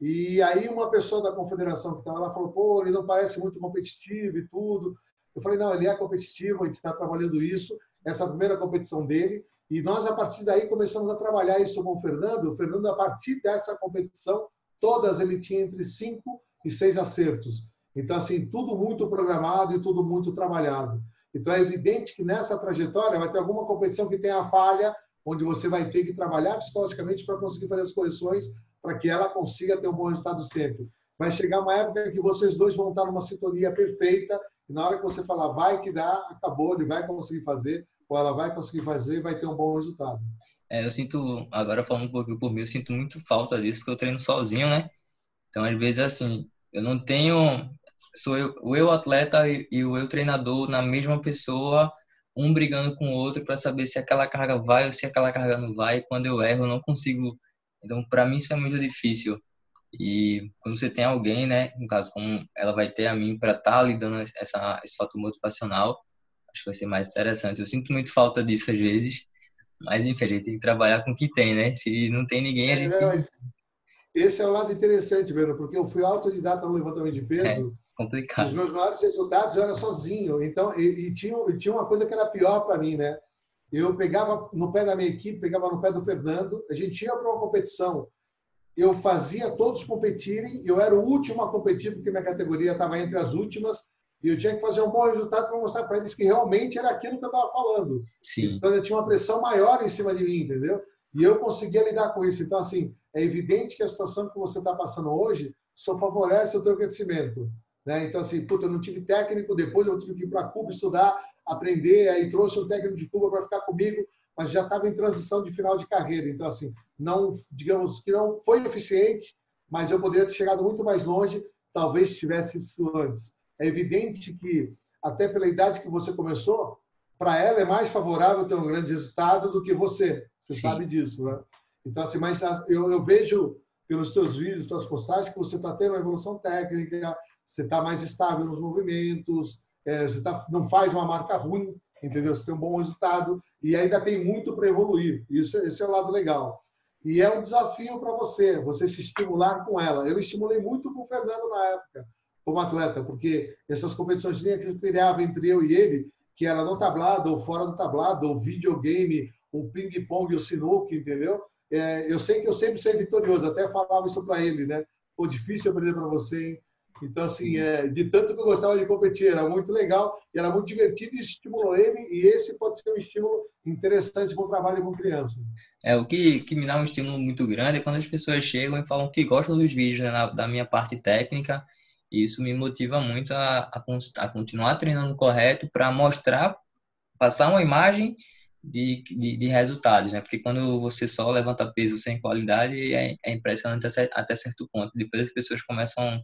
E aí uma pessoa da confederação que estava lá falou, pô, ele não parece muito competitivo e tudo. Eu falei, não, ele é competitivo, a gente está trabalhando isso, essa primeira competição dele, e nós, a partir daí, começamos a trabalhar isso com o Fernando. O Fernando, a partir dessa competição, todas ele tinha entre cinco e seis acertos. Então, assim, tudo muito programado e tudo muito trabalhado. Então, é evidente que nessa trajetória vai ter alguma competição que tenha falha, onde você vai ter que trabalhar psicologicamente para conseguir fazer as correções, para que ela consiga ter um bom resultado sempre. Vai chegar uma época que vocês dois vão estar numa sintonia perfeita, e na hora que você falar vai que dá, acabou, ele vai conseguir fazer, ou ela vai conseguir fazer e vai ter um bom resultado. É, eu sinto, agora falando um pouquinho por mim, eu sinto muito falta disso, porque eu treino sozinho, né? Então, às vezes, assim, eu não tenho. Sou eu, o eu atleta e, e o eu treinador na mesma pessoa, um brigando com o outro para saber se aquela carga vai ou se aquela carga não vai. Quando eu erro, eu não consigo. Então, para mim, isso é muito difícil. E quando você tem alguém, né, no caso, como ela vai ter a mim para estar tá lidando essa, esse fator motivacional, acho que vai ser mais interessante. Eu sinto muito falta disso às vezes, mas enfim, a gente tem que trabalhar com o que tem, né? Se não tem ninguém, a gente. É, esse é o lado interessante, Bruno, porque eu fui autodidata no levantamento de peso. É complicado. Os meus maiores resultados eu era sozinho. Então, e, e tinha, e tinha uma coisa que era pior para mim, né? Eu pegava no pé da minha equipe, pegava no pé do Fernando, a gente ia para uma competição, eu fazia todos competirem, eu era o último a competir, porque minha categoria estava entre as últimas, e eu tinha que fazer um bom resultado para mostrar para eles que realmente era aquilo que eu estava falando. Sim. Então, eu tinha uma pressão maior em cima de mim, entendeu? E eu conseguia lidar com isso. Então, assim, é evidente que a situação que você está passando hoje só favorece o teu crescimento. Né? Então, assim, puta, eu não tive técnico, depois eu tive que ir para Cuba estudar, aprender, aí trouxe um técnico de Cuba para ficar comigo, mas já estava em transição de final de carreira. Então, assim, não, digamos que não foi eficiente, mas eu poderia ter chegado muito mais longe, talvez tivesse isso antes. É evidente que, até pela idade que você começou, para ela é mais favorável ter um grande resultado do que você. Você Sim. sabe disso, né? Então, assim, mas eu, eu vejo pelos seus vídeos, suas postagens, que você está tendo uma evolução técnica, você está mais estável nos movimentos, é, você tá, não faz uma marca ruim, entendeu? Você tem um bom resultado e ainda tem muito para evoluir. Isso, esse é o lado legal. E é um desafio para você, você se estimular com ela. Eu estimulei muito com o Fernando na época como atleta, porque essas competições que eu criava entre eu e ele, que era no tablado ou fora do tablado, ou videogame, o ping-pong, o sinuca, entendeu? É, eu sei que eu sempre sei vitorioso, até falava isso para ele, né? Pô, difícil aprender para você, hein? Então, assim, é, de tanto que eu gostava de competir, era muito legal, era muito divertido e estimulou ele, e esse pode ser um estímulo interessante para o trabalho com criança. É, o que, que me dá um estímulo muito grande é quando as pessoas chegam e falam que gostam dos vídeos, né, na, da minha parte técnica, e isso me motiva muito a, a, a continuar treinando correto para mostrar, passar uma imagem de, de, de, resultados, né? Porque quando você só levanta peso sem qualidade, é, é impressionante até certo ponto. Depois as pessoas começam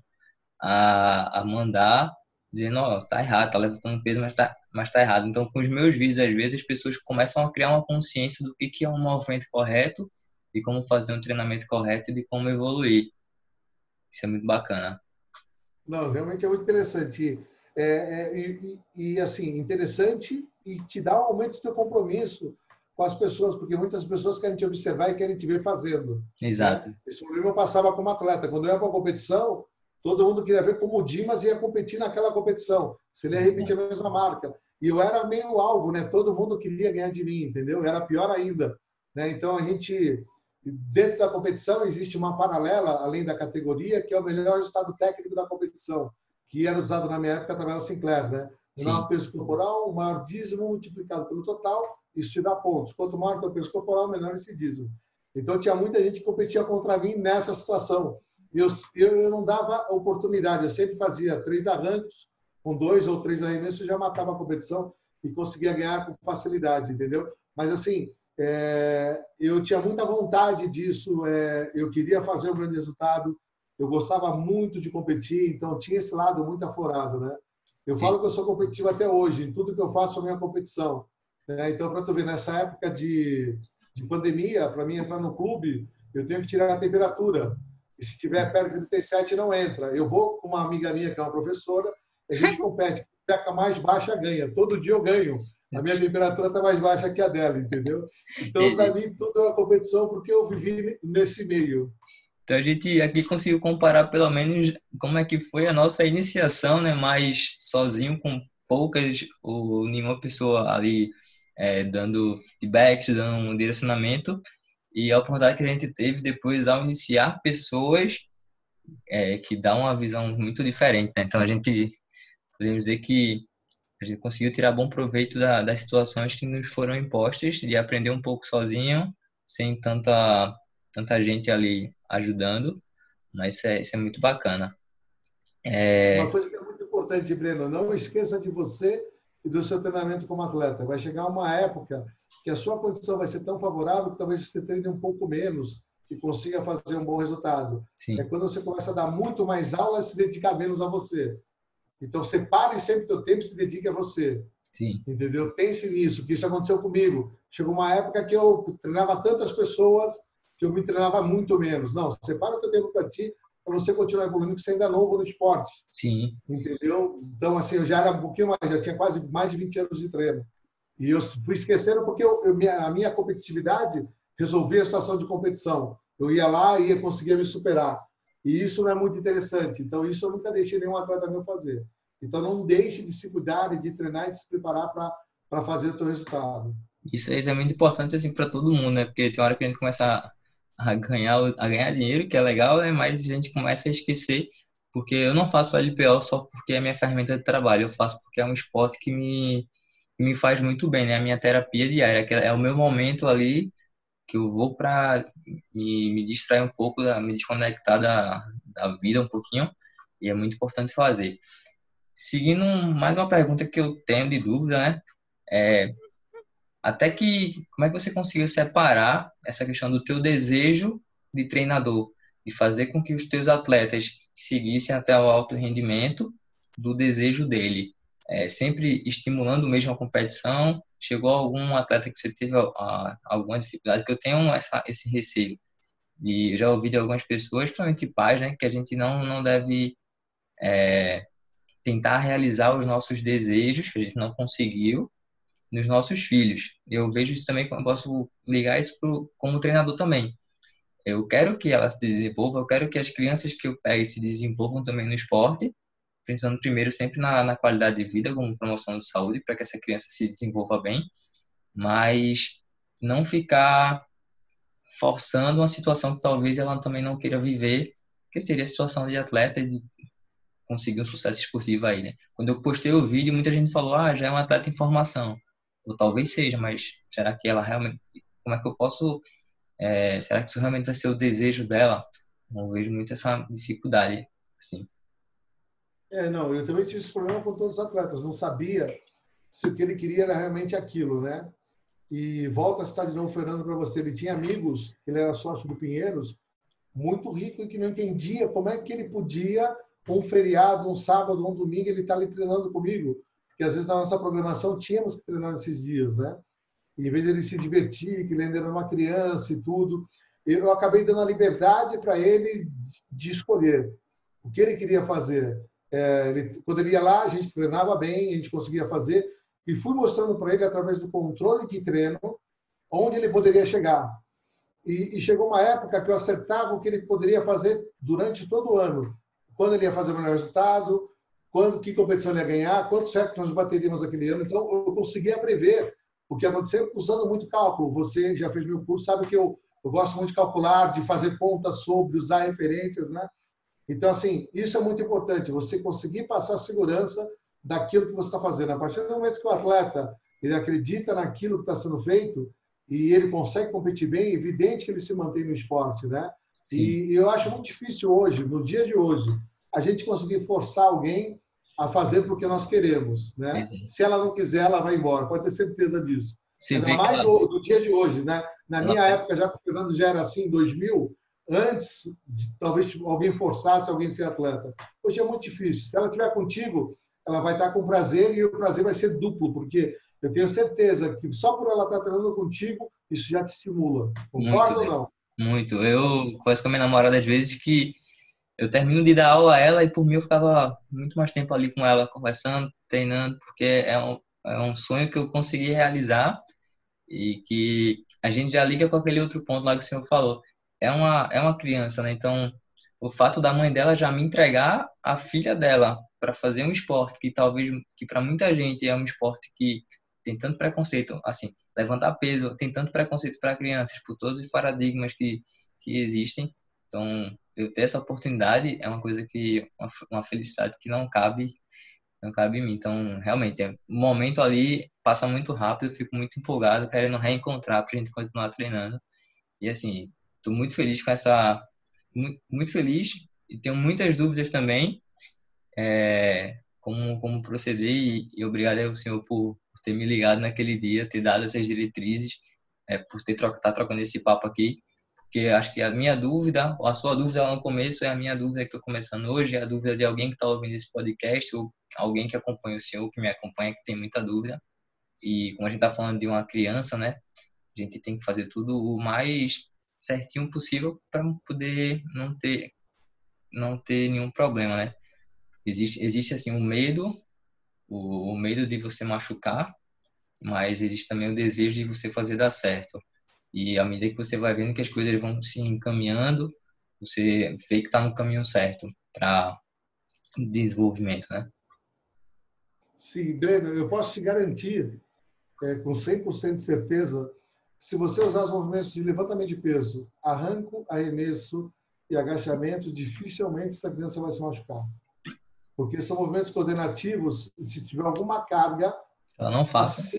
a, a mandar dizendo, ó, oh, tá errado, tá levantando peso, mas tá, mas tá errado. Então, com os meus vídeos, às vezes, as pessoas começam a criar uma consciência do que, que é um movimento correto e como fazer um treinamento correto e de como evoluir. Isso é muito bacana. Não, realmente é muito interessante. É, é, e, e, assim, interessante e te dá um aumento do teu compromisso com as pessoas, porque muitas pessoas querem te observar e querem te ver fazendo. Exato. Né? Problema eu passava como atleta. Quando eu ia para a competição, todo mundo queria ver como o Dimas ia competir naquela competição. Se ele ia repetir a mesma marca. E eu era meio alvo, né? Todo mundo queria ganhar de mim, entendeu? Era pior ainda. Né? Então a gente, dentro da competição, existe uma paralela, além da categoria, que é o melhor resultado técnico da competição, que era usado na minha época a tabela Sinclair, né? Menor peso corporal, maior dízimo multiplicado pelo total, isso te dá pontos. Quanto maior o peso corporal, menor esse dízimo. Então tinha muita gente que competia contra mim nessa situação. Eu, eu, eu não dava oportunidade, eu sempre fazia três arrancos, com dois ou três arremessos, eu já matava a competição e conseguia ganhar com facilidade, entendeu? Mas assim, é, eu tinha muita vontade disso, é, eu queria fazer um grande resultado, eu gostava muito de competir, então tinha esse lado muito aflorado, né? Eu falo que eu sou competitivo até hoje, em tudo que eu faço é minha competição. Né? Então, para tu ver, nessa época de, de pandemia, para mim entrar no clube, eu tenho que tirar a temperatura. E se tiver perto de 37, não entra. Eu vou com uma amiga minha, que é uma professora, a gente compete. A mais baixa ganha. Todo dia eu ganho. A minha temperatura está mais baixa que a dela, entendeu? Então, para mim, tudo é uma competição porque eu vivi nesse meio. Então a gente aqui conseguiu comparar pelo menos como é que foi a nossa iniciação, né? Mais sozinho, com poucas ou nenhuma pessoa ali é, dando feedbacks, dando um direcionamento e a oportunidade que a gente teve depois ao iniciar pessoas é, que dá uma visão muito diferente. Né? Então a gente podemos dizer que a gente conseguiu tirar bom proveito da, das situações que nos foram impostas, de aprender um pouco sozinho, sem tanta tanta gente ali ajudando, mas isso é, isso é muito bacana. É... Uma coisa que é muito importante, Breno, não esqueça de você e do seu treinamento como atleta. Vai chegar uma época que a sua condição vai ser tão favorável que talvez você treine um pouco menos e consiga fazer um bom resultado. Sim. É quando você começa a dar muito mais aula e se dedicar menos a você. Então, separe sempre o seu tempo e se dedique a você. Sim. Entendeu? Pense nisso, que isso aconteceu comigo. Chegou uma época que eu treinava tantas pessoas que eu me treinava muito menos. Não, separa o teu tempo para ti, para você continuar evoluindo, porque você ainda é novo no esporte. Sim. Entendeu? Então, assim, eu já era um pouquinho mais, já tinha quase mais de 20 anos de treino. E eu fui esquecendo porque eu, eu, minha, a minha competitividade resolvia a situação de competição. Eu ia lá e ia conseguir me superar. E isso não é muito interessante. Então, isso eu nunca deixei nenhum atleta meu fazer. Então, não deixe de se cuidar e de treinar e de se preparar para fazer o teu resultado. Isso, isso é muito importante assim para todo mundo, né? Porque tem hora que a gente começa a ganhar, a ganhar dinheiro, que é legal, né? mas a gente começa a esquecer, porque eu não faço LPO só porque é minha ferramenta de trabalho, eu faço porque é um esporte que me, me faz muito bem, né? A minha terapia diária, que é o meu momento ali que eu vou para me, me distrair um pouco, me desconectar da, da vida um pouquinho, e é muito importante fazer. Seguindo mais uma pergunta que eu tenho de dúvida, né? É, até que, como é que você conseguiu separar essa questão do teu desejo de treinador, de fazer com que os teus atletas seguissem até o alto rendimento do desejo dele? É, sempre estimulando mesmo a competição, chegou algum atleta que você teve a, a, alguma dificuldade, que eu tenho essa, esse receio. E eu já ouvi de algumas pessoas, principalmente pais, né, que a gente não, não deve é, tentar realizar os nossos desejos, que a gente não conseguiu, nos nossos filhos. Eu vejo isso também, eu posso ligar isso pro, como treinador também. Eu quero que elas se desenvolvam, eu quero que as crianças que eu pegue se desenvolvam também no esporte, pensando primeiro sempre na, na qualidade de vida, como promoção de saúde, para que essa criança se desenvolva bem, mas não ficar forçando uma situação que talvez ela também não queira viver, que seria a situação de atleta de conseguir um sucesso esportivo aí, né? Quando eu postei o vídeo, muita gente falou, ah, já é um atleta em formação ou talvez seja, mas será que ela realmente, como é que eu posso, é, será que isso realmente vai ser o desejo dela? Não vejo muito essa dificuldade, assim. É, não, eu também tive esse problema com todos os atletas, não sabia se o que ele queria era realmente aquilo, né? e volta a citar de novo, Fernando, para você. Ele tinha amigos, ele era sócio do Pinheiros, muito rico e que não entendia como é que ele podia, um feriado, um sábado, um domingo, ele está ali treinando comigo. Porque às vezes na nossa programação tínhamos que treinar nesses dias, né? E, em vez dele se divertir, que ele ainda era uma criança e tudo, eu acabei dando a liberdade para ele de escolher o que ele queria fazer. É, ele, quando ele ia lá, a gente treinava bem, a gente conseguia fazer, e fui mostrando para ele, através do controle de treino, onde ele poderia chegar. E, e, chegou uma época que eu acertava o que ele poderia fazer durante todo o ano. Quando ele ia fazer o melhor resultado, quando, que competição ele ia ganhar, quantos recordes nós bateríamos aquele ano. Então, eu conseguia prever o que aconteceu usando muito cálculo. Você já fez meu curso, sabe que eu, eu gosto muito de calcular, de fazer contas sobre, usar referências, né? Então, assim, isso é muito importante, você conseguir passar segurança daquilo que você está fazendo. A partir do momento que o atleta ele acredita naquilo que está sendo feito e ele consegue competir bem, é evidente que ele se mantém no esporte, né? Sim. E eu acho muito difícil hoje, no dia de hoje, a gente conseguir forçar alguém a fazer porque nós queremos, né? Se ela não quiser, ela vai embora, pode ter certeza disso. Sim, Ainda mais claro. do dia de hoje, né? Na minha época, já que o Fernando já era assim, em 2000, antes talvez alguém forçasse alguém a ser atleta. Hoje é muito difícil. Se ela estiver contigo, ela vai estar com prazer e o prazer vai ser duplo, porque eu tenho certeza que só por ela estar treinando contigo, isso já te estimula. Concorda ou não? Muito. Eu conheço com a minha namorada às vezes que eu termino de dar aula a ela e por mim eu ficava muito mais tempo ali com ela, conversando, treinando, porque é um, é um sonho que eu consegui realizar e que a gente já liga com aquele outro ponto lá que o senhor falou. É uma, é uma criança, né? Então, o fato da mãe dela já me entregar a filha dela para fazer um esporte que talvez que para muita gente é um esporte que tem tanto preconceito, assim, levantar peso, tem tanto preconceito para crianças por todos os paradigmas que que existem. Então, eu ter essa oportunidade é uma coisa que uma, uma felicidade que não cabe não cabe em mim. Então, realmente, é, o momento ali passa muito rápido, eu fico muito empolgado, querendo reencontrar para a gente continuar treinando. E assim, estou muito feliz com essa muito, muito feliz e tenho muitas dúvidas também é, como, como proceder e, e obrigado ao senhor por, por, ter me ligado naquele dia, ter dado essas diretrizes, é, por ter troca, tá trocando esse papo aqui, porque acho que a minha dúvida, a sua dúvida lá no começo é a minha dúvida que estou começando hoje, é a dúvida de alguém que está ouvindo esse podcast ou alguém que acompanha o senhor, que me acompanha, que tem muita dúvida. E como a gente está falando de uma criança, né, a gente tem que fazer tudo o mais certinho possível para poder não ter não ter nenhum problema, né? Existe existe assim um medo, o, o medo de você machucar, mas existe também o desejo de você fazer dar certo. E à medida que você vai vendo que as coisas vão se encaminhando, você vê que está no caminho certo para desenvolvimento, né? Sim, Breno, eu posso te garantir, é, com 100% de certeza, se você usar os movimentos de levantamento de peso, arranco, arremesso e agachamento, dificilmente essa criança vai se machucar. Porque são movimentos coordenativos, se tiver alguma carga, ela não faça. Assim,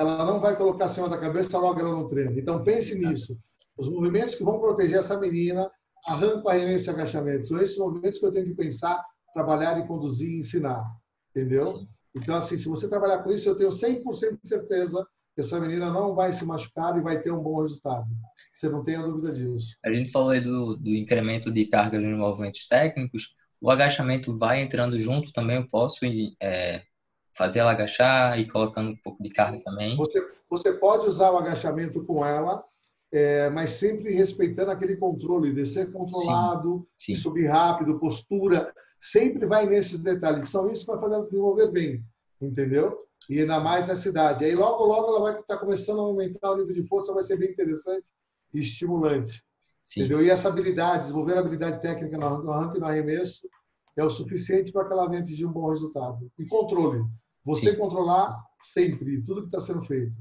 ela não vai colocar acima da cabeça logo ela não treina. Então pense Exato. nisso. Os movimentos que vão proteger essa menina, arranco, arremesso e agachamento, são esses movimentos que eu tenho que pensar, trabalhar e conduzir e ensinar. Entendeu? Sim. Então, assim, se você trabalhar com isso, eu tenho 100% de certeza essa menina não vai se machucar e vai ter um bom resultado. Você não tem a dúvida disso. A gente falou aí do, do incremento de cargas nos movimentos técnicos. O agachamento vai entrando junto também. Eu posso é, fazer ela agachar e colocando um pouco de carga também. Você, você pode usar o agachamento com ela, é, mas sempre respeitando aquele controle de ser controlado, sim, sim. subir rápido, postura. Sempre vai nesses detalhes, que são isso que vai fazer ela desenvolver bem. Entendeu? e ainda mais na cidade. Aí logo, logo ela vai estar começando a aumentar o nível de força, vai ser bem interessante e estimulante. Sim. Entendeu? E essa habilidade, desenvolver a habilidade técnica no arranque e no arremesso é o suficiente para que ela venha atingir um bom resultado. E controle. Você Sim. controlar sempre tudo que está sendo feito.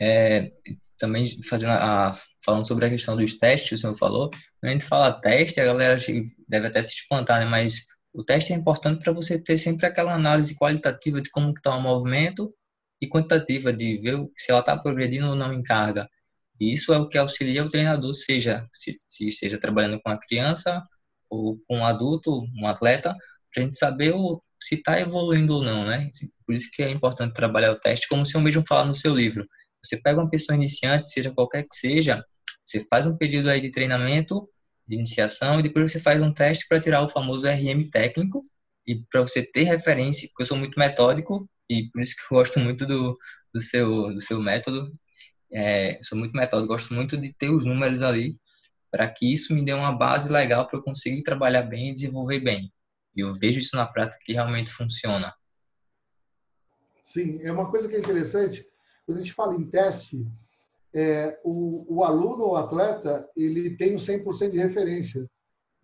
É, também fazendo a, falando sobre a questão dos testes, o senhor falou, quando a gente fala teste, a galera deve até se espantar, né? Mas o teste é importante para você ter sempre aquela análise qualitativa de como está o movimento e quantitativa de ver se ela está progredindo ou não em carga. E isso é o que auxilia o treinador, seja se, se esteja trabalhando com a criança com um adulto, um atleta, para a gente saber o, se está evoluindo ou não, né? Por isso que é importante trabalhar o teste, como o senhor mesmo fala no seu livro. Você pega uma pessoa iniciante, seja qualquer que seja, você faz um período aí de treinamento, de iniciação, e depois você faz um teste para tirar o famoso RM técnico, e para você ter referência, porque eu sou muito metódico, e por isso que eu gosto muito do, do, seu, do seu método. É, sou muito metódico, gosto muito de ter os números ali, para que isso me dê uma base legal para eu conseguir trabalhar bem e desenvolver bem. E eu vejo isso na prática que realmente funciona. Sim, é uma coisa que é interessante. Quando a gente fala em teste, é, o, o aluno ou atleta, ele tem um 100% de referência.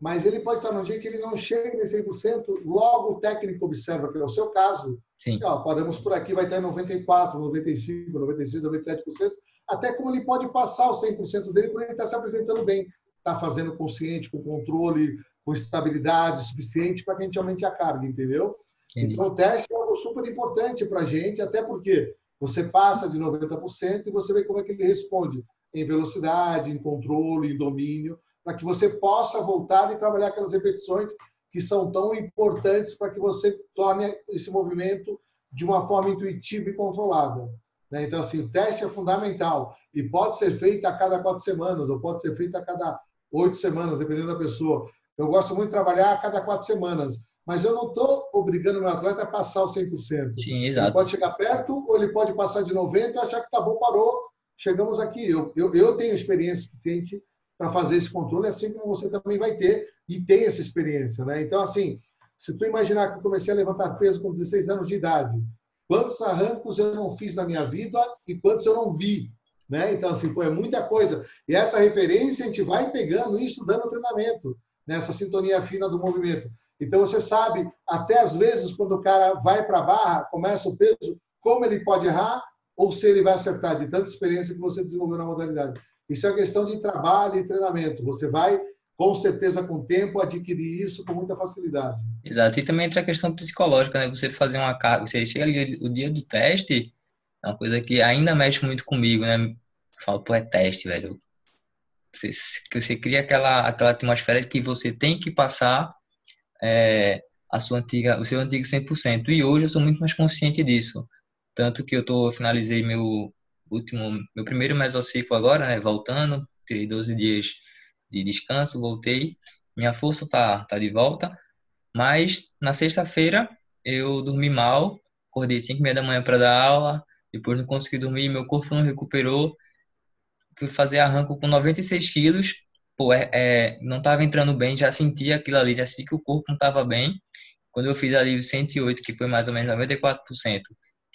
Mas ele pode estar num dia que ele não chega em 100%, logo o técnico observa, que é o seu caso. Sim. Ó, paramos por aqui, vai estar em 94%, 95%, 96%, 97%. Até como ele pode passar os 100% dele, porque ele está se apresentando bem. Está fazendo consciente, com controle, com estabilidade suficiente para que a gente aumente a carga, entendeu? Entendi. Então, o teste é algo super importante para a gente, até porque você passa de 90% e você vê como é que ele responde em velocidade, em controle, em domínio, para que você possa voltar e trabalhar aquelas repetições que são tão importantes para que você torne esse movimento de uma forma intuitiva e controlada. Né? Então, assim, o teste é fundamental e pode ser feito a cada quatro semanas ou pode ser feito a cada oito semanas, dependendo da pessoa. Eu gosto muito de trabalhar a cada quatro semanas, mas eu não estou obrigando o meu atleta a passar o 100%. Sim, exato. Ele pode chegar perto ou ele pode passar de 90% e achar que está bom, parou, chegamos aqui. Eu, eu, eu tenho experiência suficiente para fazer esse controle, assim como você também vai ter e tem essa experiência. Né? Então, assim, se tu imaginar que eu comecei a levantar peso com 16 anos de idade, quantos arrancos eu não fiz na minha vida e quantos eu não vi. Né? Então, assim, pô, é muita coisa. E essa referência a gente vai pegando e estudando o treinamento, nessa sintonia fina do movimento. Então, você sabe, até às vezes, quando o cara vai para a barra, começa o peso, como ele pode errar ou se ele vai acertar, de tanta experiência que você desenvolveu na modalidade. Isso é questão de trabalho e treinamento. Você vai, com certeza, com o tempo, adquirir isso com muita facilidade. Exato. E também entra a questão psicológica, né? Você fazer uma carga, você chega ali o dia do teste, é uma coisa que ainda mexe muito comigo, né? Falo, pô, é teste, velho. Você, você cria aquela, aquela atmosfera de que você tem que passar é, a sua antiga, o seu antigo 100%. E hoje eu sou muito mais consciente disso. Tanto que eu tô, finalizei meu último, meu primeiro mesociclo agora, né, voltando, tirei 12 dias de descanso, voltei. Minha força tá, tá de volta. Mas na sexta-feira eu dormi mal, acordei 5 e meia da manhã para dar aula, depois não consegui dormir, meu corpo não recuperou. Fui fazer arranco com 96 quilos, pô, é, é, não estava entrando bem, já sentia aquilo ali, já senti que o corpo não estava bem. Quando eu fiz ali o 108, que foi mais ou menos 94%,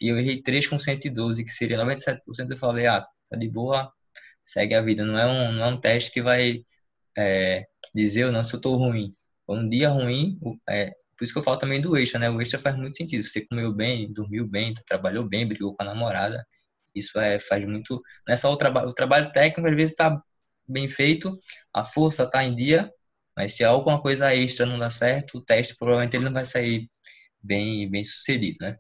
e eu errei 3 com 112, que seria 97%, eu falei, ah, tá de boa, segue a vida. Não é um, não é um teste que vai é, dizer, não, se eu tô ruim. Um dia ruim, é, por isso que eu falo também do extra, né? O extra faz muito sentido. Você comeu bem, dormiu bem, trabalhou bem, brigou com a namorada. Isso é, faz muito. Não é só o trabalho. O trabalho técnico, às vezes, está bem feito, a força está em dia, mas se alguma coisa extra não dá certo, o teste provavelmente ele não vai sair bem, bem sucedido, né?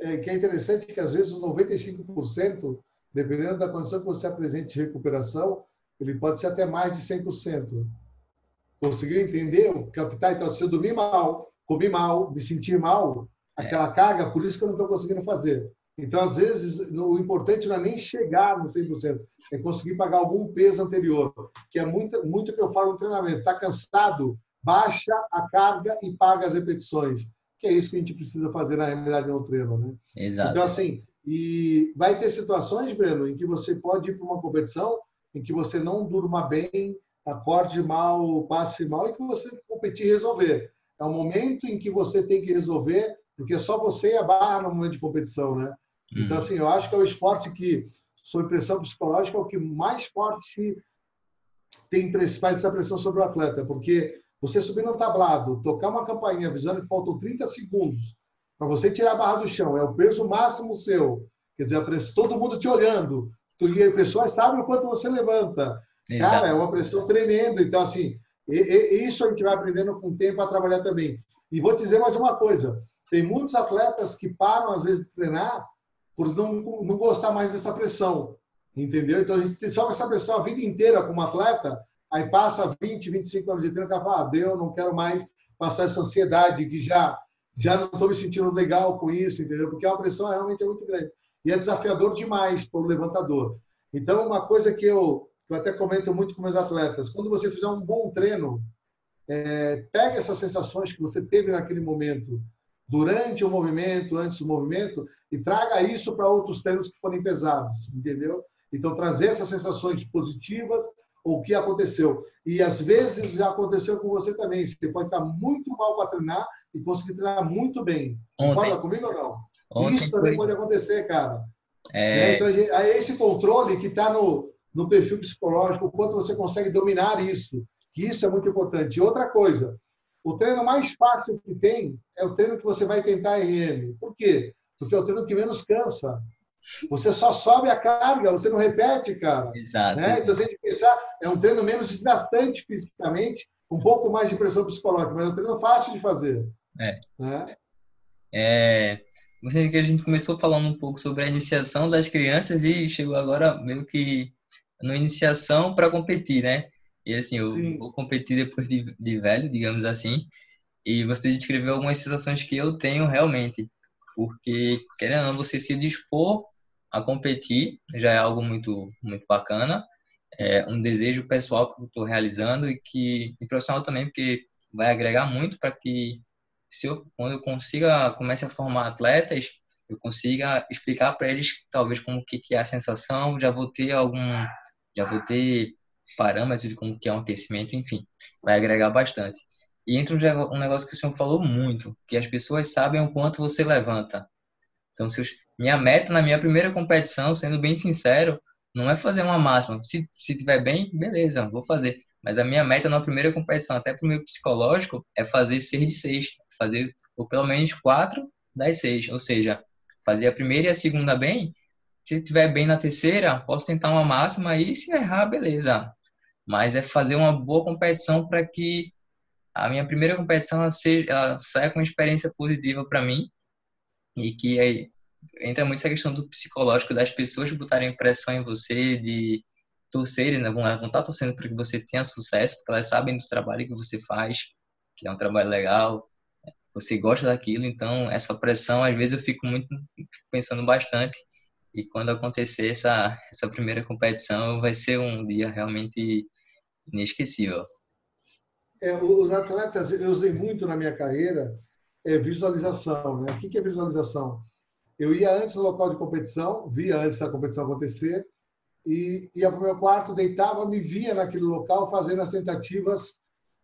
É, que é interessante que às vezes os 95%, dependendo da condição que você apresente de recuperação, ele pode ser até mais de 100%. Conseguiu entender? Captar, então, se eu dormir mal, comi mal, me sentir mal, é. aquela carga, por isso que eu não estou conseguindo fazer. Então, às vezes, o importante não é nem chegar no 100%, é conseguir pagar algum peso anterior, que é muito, muito que eu falo no treinamento. Está cansado? Baixa a carga e paga as repetições. Que é isso que a gente precisa fazer na realidade no treino, né? Exato. Então, assim, e vai ter situações, Breno, em que você pode ir para uma competição em que você não durma bem, acorde mal, passe mal e que você competir e resolver. É um momento em que você tem que resolver, porque é só você e a barra no momento de competição, né? Então, uhum. assim, eu acho que é o esporte que, sob pressão psicológica, é o que mais forte tem faz essa pressão sobre o atleta, porque você subir no tablado, tocar uma campainha avisando que faltam 30 segundos para você tirar a barra do chão, é o peso máximo seu. Quer dizer, a pressão, todo mundo te olhando. E as pessoas sabem o quanto você levanta. Cara, é uma pressão tremenda. Então, assim, e, e, isso a gente vai aprendendo com o tempo a trabalhar também. E vou te dizer mais uma coisa. Tem muitos atletas que param, às vezes, de treinar por não, não gostar mais dessa pressão, entendeu? Então a gente só essa pressão a vida inteira como atleta, aí passa 20, 25 anos de treino, o cara fala, ah, deu, não quero mais passar essa ansiedade que já já não estou me sentindo legal com isso, entendeu? Porque a pressão realmente é muito grande. e é desafiador demais para o levantador. Então, uma coisa que eu, eu até comento muito com meus atletas, quando você fizer um bom treino, é, pegue essas sensações que você teve naquele momento, durante o movimento, antes do movimento, e traga isso para outros treinos que forem pesados, entendeu? Então, trazer essas sensações positivas ou o que aconteceu. E às vezes já aconteceu com você também. Você pode estar muito mal para treinar e conseguir treinar muito bem. Concorda comigo ou não? Ontem Isso também foi... pode acontecer, cara. É... Né? Então, é esse controle que está no, no perfil psicológico, o quanto você consegue dominar isso. Que isso é muito importante. E outra coisa, o treino mais fácil que tem é o treino que você vai tentar RM. Por quê? Porque é o treino que menos cansa. Você só sobe a carga, você não repete, cara. Exato. Né? Então, se a gente pensar, é um treino menos desgastante fisicamente, um pouco mais de pressão psicológica, mas é um treino fácil de fazer. É. Né? É, você que a gente começou falando um pouco sobre a iniciação das crianças e chegou agora meio que na iniciação para competir, né? E assim, eu Sim. vou competir depois de, de velho, digamos assim. E você descreveu algumas sensações que eu tenho realmente. Porque, querendo ou não, você se dispor a competir já é algo muito, muito bacana. É um desejo pessoal que eu estou realizando e que e profissional também, porque vai agregar muito para que se eu, quando eu consiga comece a formar atletas, eu consiga explicar para eles talvez como que, que é a sensação, já vou ter algum, já vou ter parâmetros de como que é um aquecimento, enfim, vai agregar bastante. E entra um negócio que o senhor falou muito, que as pessoas sabem o quanto você levanta. Então, se eu, minha meta na minha primeira competição, sendo bem sincero, não é fazer uma máxima. Se, se tiver bem, beleza, vou fazer. Mas a minha meta na primeira competição, até para o meu psicológico, é fazer 6 de 6. Fazer ou pelo menos 4 das 6. Ou seja, fazer a primeira e a segunda bem. Se tiver bem na terceira, posso tentar uma máxima e se errar, beleza. Mas é fazer uma boa competição para que a minha primeira competição ela seja, ela saia com uma experiência positiva para mim. E que aí entra muito essa questão do psicológico das pessoas botarem pressão em você, de torcerem, né? vão, estar torcendo para que você tenha sucesso, porque elas sabem do trabalho que você faz, que é um trabalho legal, você gosta daquilo, então essa pressão às vezes eu fico muito fico pensando bastante e quando acontecer essa essa primeira competição vai ser um dia realmente inesquecível. É, os atletas, eu usei muito na minha carreira é, visualização. Né? O que é visualização? Eu ia antes no local de competição, via antes da competição acontecer, e ia para o meu quarto, deitava, me via naquele local fazendo as tentativas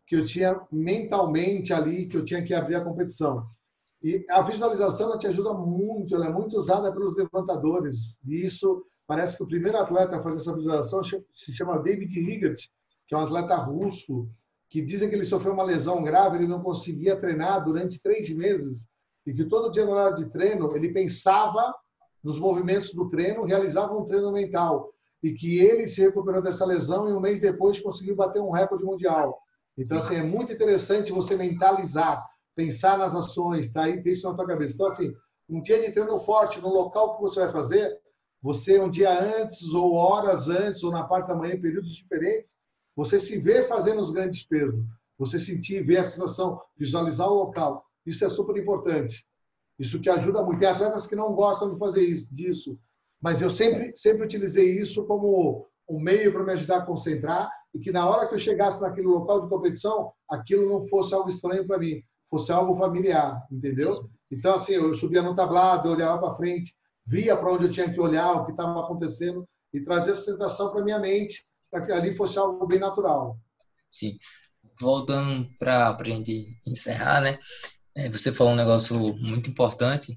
que eu tinha mentalmente ali, que eu tinha que abrir a competição. E a visualização ela te ajuda muito, ela é muito usada pelos levantadores. E isso parece que o primeiro atleta a fazer essa visualização se chama David Higgett, que é um atleta russo, que dizem que ele sofreu uma lesão grave, ele não conseguia treinar durante três meses, e que todo dia no horário de treino ele pensava nos movimentos do treino, realizava um treino mental, e que ele se recuperou dessa lesão e um mês depois conseguiu bater um recorde mundial. Então, assim, é muito interessante você mentalizar, pensar nas ações, tá? E ter isso na tua cabeça. Então, assim, um dia de treino forte no local que você vai fazer, você um dia antes, ou horas antes, ou na parte da manhã, em períodos diferentes, você se vê fazendo os grandes pesos, você sentir, ver a sensação, visualizar o local. Isso é super importante. Isso te ajuda muito. Tem atletas que não gostam de fazer isso, disso, mas eu sempre, sempre utilizei isso como um meio para me ajudar a concentrar e que na hora que eu chegasse naquele local de competição, aquilo não fosse algo estranho para mim, fosse algo familiar, entendeu? Então, assim, eu subia no tablado, eu olhava para frente, via para onde eu tinha que olhar, o que estava acontecendo e trazia essa sensação para minha mente para que ali fosse algo bem natural. Sim. Voltando para a gente encerrar, né? É, você falou um negócio muito importante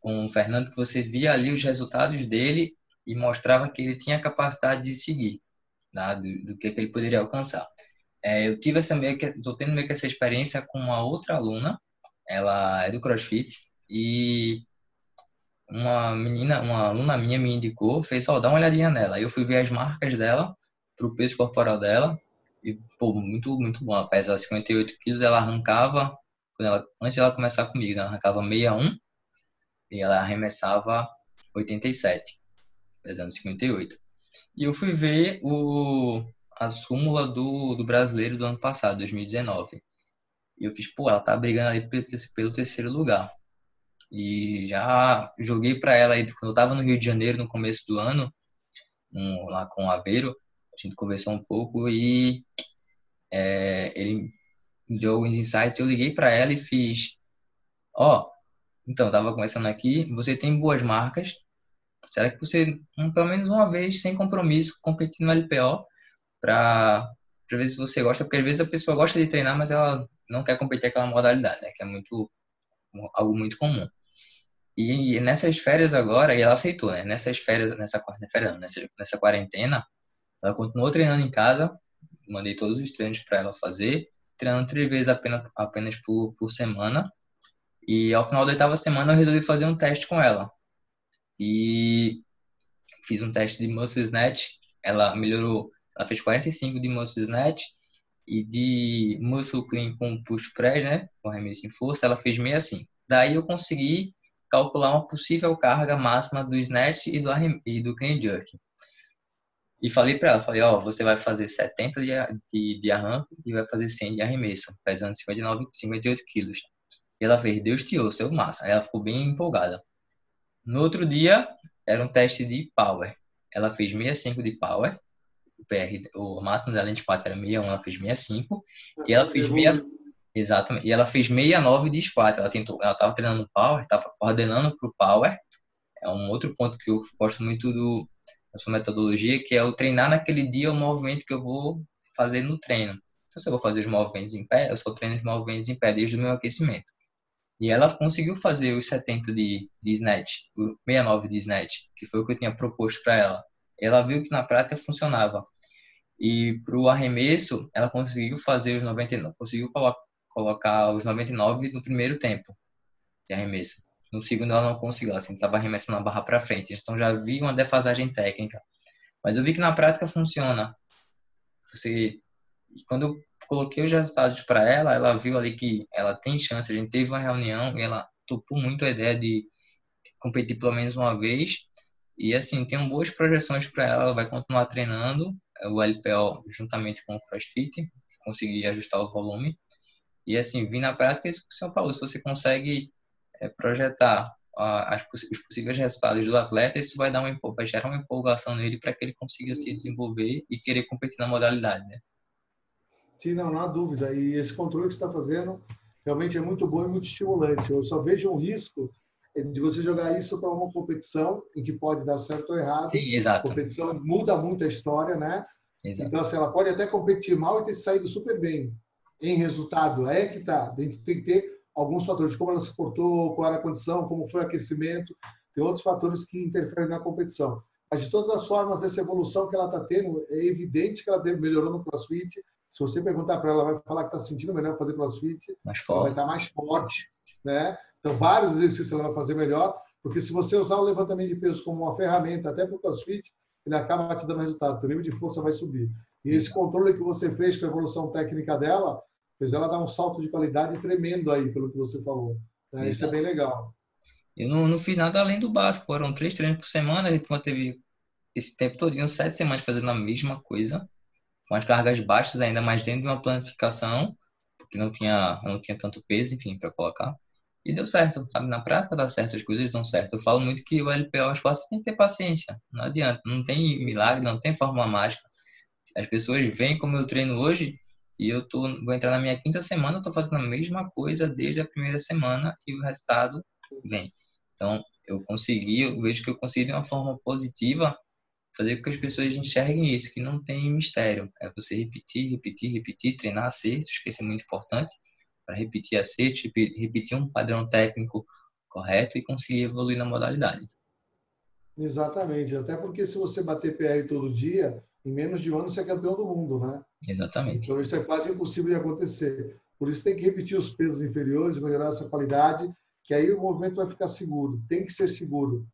com o Fernando, que você via ali os resultados dele e mostrava que ele tinha capacidade de seguir, tá? do, do que, que, ele poderia alcançar. É, eu tive essa meio que, estou tendo meio que essa experiência com uma outra aluna, ela é do CrossFit e uma menina, uma aluna minha me indicou, fez só dá uma olhadinha nela. Eu fui ver as marcas dela pro peso corporal dela. E, pô, muito, muito bom. Ela pesa 58 quilos, ela arrancava, ela, antes de ela começar comigo, ela arrancava 61 e ela arremessava 87, pesando 58. E eu fui ver o, a súmula do, do brasileiro do ano passado, 2019. E eu fiz, pô, ela tá brigando ali pelo, pelo terceiro lugar. E já joguei para ela aí, quando eu estava no Rio de Janeiro no começo do ano, um, lá com o Aveiro, a gente conversou um pouco e é, ele deu alguns insights. Eu liguei para ela e fiz: Ó, oh, então, estava começando aqui, você tem boas marcas. Será que você, um, pelo menos uma vez, sem compromisso, competir no LPO para ver se você gosta? Porque às vezes a pessoa gosta de treinar, mas ela não quer competir aquela modalidade, né? Que é muito algo muito comum. E nessas férias agora, e ela aceitou, né? Nessas férias, nessa quarta-feira, nessa, nessa quarentena, ela continuou treinando em casa, mandei todos os treinos para ela fazer, treinando três vezes apenas, apenas por, por semana. E ao final da oitava semana eu resolvi fazer um teste com ela. E fiz um teste de muscle snatch, ela melhorou, ela fez 45 de muscle snatch e de muscle clean com push press, né, com arremesso em força, ela fez 65. Daí eu consegui calcular uma possível carga máxima do snatch e do, e do clean jerk. E falei para ela, falei, ó, oh, você vai fazer 70 de, de, de arranque e vai fazer 100 de arremesso, pesando 59, 58 quilos. E ela fez, Deus te ouça, eu massa. Aí ela ficou bem empolgada. No outro dia, era um teste de power. Ela fez 65 de power, o PR, o máximo dela de 4 era 61, ela fez 65, e ela fez 6, Exatamente. E ela fez 69 de squat. Ela tentou, ela estava treinando power, estava coordenando para o power. É um outro ponto que eu gosto muito do da sua metodologia, que é o treinar naquele dia o movimento que eu vou fazer no treino. Então, se eu vou fazer os movimentos em pé, eu só treino os movimentos em pé desde o meu aquecimento. E ela conseguiu fazer os 70 de, de snatch, o 69 de snatch, que foi o que eu tinha proposto para ela. Ela viu que na prática funcionava. E para o arremesso, ela conseguiu fazer os 99, conseguiu colocar os 99 no primeiro tempo de arremesso. No segundo ela não conseguiu, assim, estava arremessando a barra para frente. Então já vi uma defasagem técnica. Mas eu vi que na prática funciona. Você, quando eu coloquei os resultados para ela, ela viu ali que ela tem chance. A gente teve uma reunião e ela topou muito a ideia de competir pelo menos uma vez. E assim, tem boas projeções para ela. Ela vai continuar treinando o LPO juntamente com o CrossFit, conseguir ajustar o volume. E assim, vir na prática, isso que o senhor falou, se você consegue é, projetar as, os possíveis resultados do atleta, isso vai dar uma vai gerar uma empolgação nele para que ele consiga se desenvolver e querer competir na modalidade, né? Sim, não, não há dúvida. E esse controle que você está fazendo realmente é muito bom e muito estimulante. Eu só vejo um risco de você jogar isso para uma competição em que pode dar certo ou errado. Sim, exato. A competição muda muito a história, né? Exato. Então, assim, ela pode até competir mal e ter saído super bem em resultado. É que tá. A gente tem que ter alguns fatores, como ela se portou, qual era a condição, como foi o aquecimento, tem outros fatores que interferem na competição. Mas, de todas as formas, essa evolução que ela está tendo, é evidente que ela melhorou no CrossFit. Se você perguntar para ela, ela vai falar que está sentindo melhor fazer CrossFit. Mais forte. vai estar tá mais forte. Né? Então, vários exercícios ela vai fazer melhor, porque se você usar o levantamento de peso como uma ferramenta, até para o CrossFit, ele acaba te dando resultado. O nível de força vai subir. E esse controle que você fez com a evolução técnica dela, fez ela dar um salto de qualidade tremendo aí, pelo que você falou. Né? Isso é bem legal. Eu não, não, fiz nada além do básico, foram três treinos por semana, a gente teve esse tempo todo, sete semanas fazendo a mesma coisa, com as cargas baixas ainda mais dentro de uma planificação, porque não tinha, não tinha tanto peso, enfim, para colocar. E deu certo, sabe? Na prática dá certo, as coisas dão certo. Eu falo muito que o LPO, o espaço tem que ter paciência, não adianta, não tem milagre, não tem fórmula mágica. As pessoas veem como eu treino hoje e eu tô, vou entrar na minha quinta semana, estou fazendo a mesma coisa desde a primeira semana e o resultado vem. Então, eu consegui, eu vejo que eu consegui de uma forma positiva fazer com que as pessoas enxerguem isso, que não tem mistério. É você repetir, repetir, repetir, treinar acertos, que é muito importante, para repetir acertos, repetir um padrão técnico correto e conseguir evoluir na modalidade. Exatamente, até porque se você bater PR todo dia, em menos de um ano você é campeão do mundo, né? Exatamente. Então isso é quase impossível de acontecer. Por isso tem que repetir os pesos inferiores, melhorar essa qualidade, que aí o movimento vai ficar seguro. Tem que ser seguro.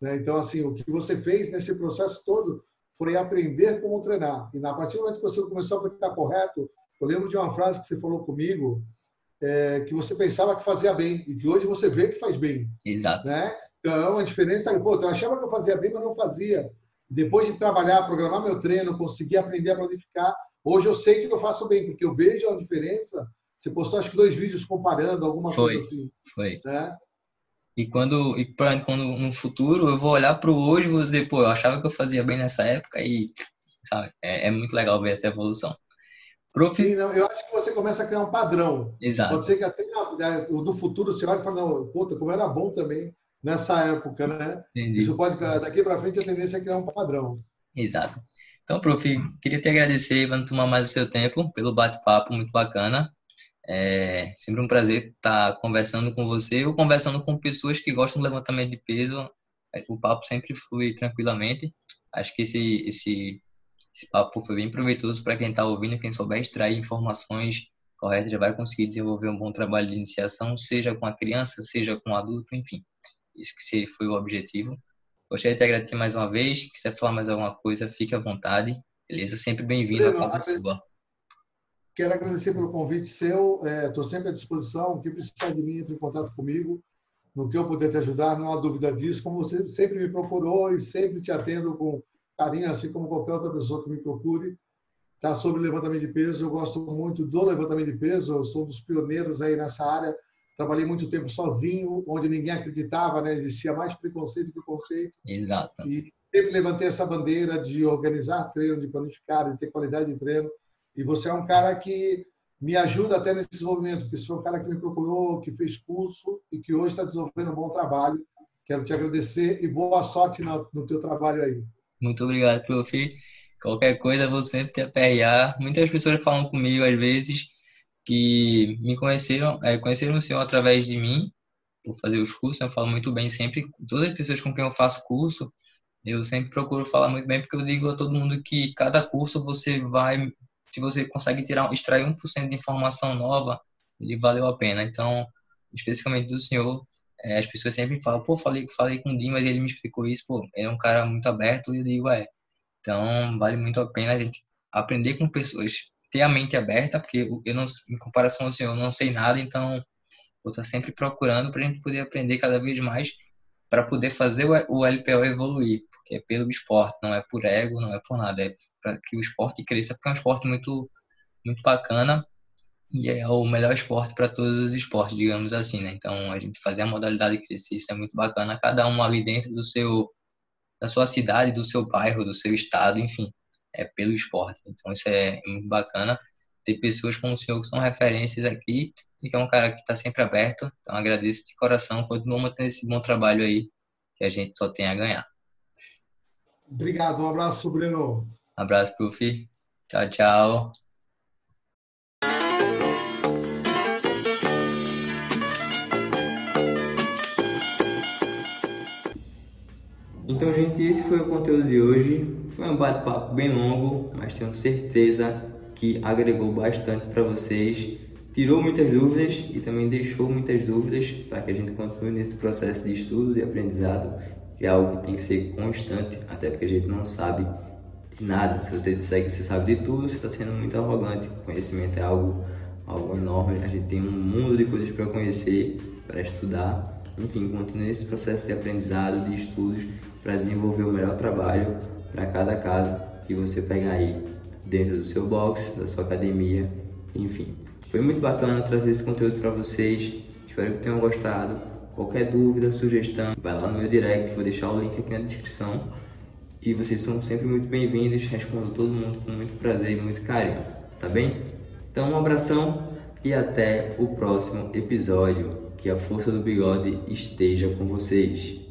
Né? Então, assim, o que você fez nesse processo todo foi aprender como treinar. E na partir do momento que você começou a praticar correto, eu lembro de uma frase que você falou comigo, é, que você pensava que fazia bem e que hoje você vê que faz bem. Exato. Né? Então, a diferença, pô, eu achava que eu fazia bem, mas não fazia. Depois de trabalhar, programar meu treino, conseguir aprender a planificar, hoje eu sei que eu faço bem, porque eu vejo a diferença. Você postou acho que dois vídeos comparando alguma foi, coisa assim. Foi. Né? E quando, e quando no futuro eu vou olhar para o hoje e vou dizer, pô, eu achava que eu fazia bem nessa época e, sabe, é, é muito legal ver essa evolução. Prof... Sim, não, eu acho que você começa a criar um padrão. Exato. Pode ser que até no futuro você olhe e fale, não, puta, como era bom também nessa época, né? Entendi. Isso pode, daqui para frente, a tendência é criar um padrão. Exato. Então, prof, queria te agradecer, vamos tomar mais o seu tempo pelo bate-papo muito bacana. É sempre um prazer estar conversando com você ou conversando com pessoas que gostam do levantamento de peso. O papo sempre flui tranquilamente. Acho que esse, esse, esse papo foi bem proveitoso para quem está ouvindo, quem souber extrair informações corretas já vai conseguir desenvolver um bom trabalho de iniciação, seja com a criança, seja com o adulto, enfim. Isso que foi o objetivo. Gostaria de te agradecer mais uma vez. Se quiser falar mais alguma coisa, fique à vontade. Beleza? Sempre bem-vindo à casa sua. Quero agradecer pelo convite seu. Estou é, sempre à disposição. O que precisar de mim, entre em contato comigo. No que eu puder te ajudar, não há dúvida disso. Como você sempre me procurou e sempre te atendo com carinho, assim como qualquer outra pessoa que me procure. Tá sobre levantamento de peso. Eu gosto muito do levantamento de peso. Eu sou um dos pioneiros aí nessa área. Trabalhei muito tempo sozinho, onde ninguém acreditava, né? Existia mais preconceito que conceito. Exato. E sempre levantei essa bandeira de organizar treino, de planificar, de ter qualidade de treino. E você é um cara que me ajuda até nesse desenvolvimento, porque você foi um cara que me procurou, que fez curso e que hoje está desenvolvendo um bom trabalho. Quero te agradecer e boa sorte no, no teu trabalho aí. Muito obrigado, prof. Qualquer coisa, vou sempre te aperrear. Muitas pessoas falam comigo, às vezes, que me conheceram, é, conheceram o senhor através de mim, por fazer os cursos. Eu falo muito bem sempre. Todas as pessoas com quem eu faço curso, eu sempre procuro falar muito bem, porque eu digo a todo mundo que cada curso você vai se você consegue tirar, extrair 1% de informação nova, ele valeu a pena. Então, especificamente do senhor, é, as pessoas sempre falam, pô, falei, falei com o Dimas, ele me explicou isso, pô, ele é um cara muito aberto, e eu digo, é. Então, vale muito a pena a gente aprender com pessoas, ter a mente aberta, porque eu não, em comparação ao senhor, eu não sei nada, então, eu estou sempre procurando para a gente poder aprender cada vez mais, para poder fazer o LPO evoluir que é pelo esporte, não é por ego, não é por nada, é para que o esporte cresça, porque é um esporte muito, muito bacana e é o melhor esporte para todos os esportes, digamos assim, né? Então, a gente fazer a modalidade crescer, isso é muito bacana, cada um ali dentro do seu, da sua cidade, do seu bairro, do seu estado, enfim, é pelo esporte. Então, isso é muito bacana ter pessoas como o senhor que são referências aqui e que é um cara que está sempre aberto. Então, agradeço de coração, continua mantendo esse bom trabalho aí que a gente só tem a ganhar. Obrigado, um abraço, Breno. Um abraço, Profi. Tchau, tchau. Então, gente, esse foi o conteúdo de hoje. Foi um bate-papo bem longo, mas tenho certeza que agregou bastante para vocês. Tirou muitas dúvidas e também deixou muitas dúvidas para que a gente continue nesse processo de estudo, de aprendizado é algo que tem que ser constante, até porque a gente não sabe de nada. Se você disser que você sabe de tudo, você está sendo muito arrogante. O conhecimento é algo, algo enorme, a gente tem um mundo de coisas para conhecer, para estudar. Enfim, continue esse processo de aprendizado, de estudos, para desenvolver o melhor trabalho para cada caso que você pegar aí dentro do seu box, da sua academia, enfim. Foi muito bacana trazer esse conteúdo para vocês. Espero que tenham gostado. Qualquer dúvida, sugestão, vai lá no meu direct, vou deixar o link aqui na descrição. E vocês são sempre muito bem-vindos, respondo todo mundo com muito prazer e muito carinho, tá bem? Então um abração e até o próximo episódio. Que a força do bigode esteja com vocês.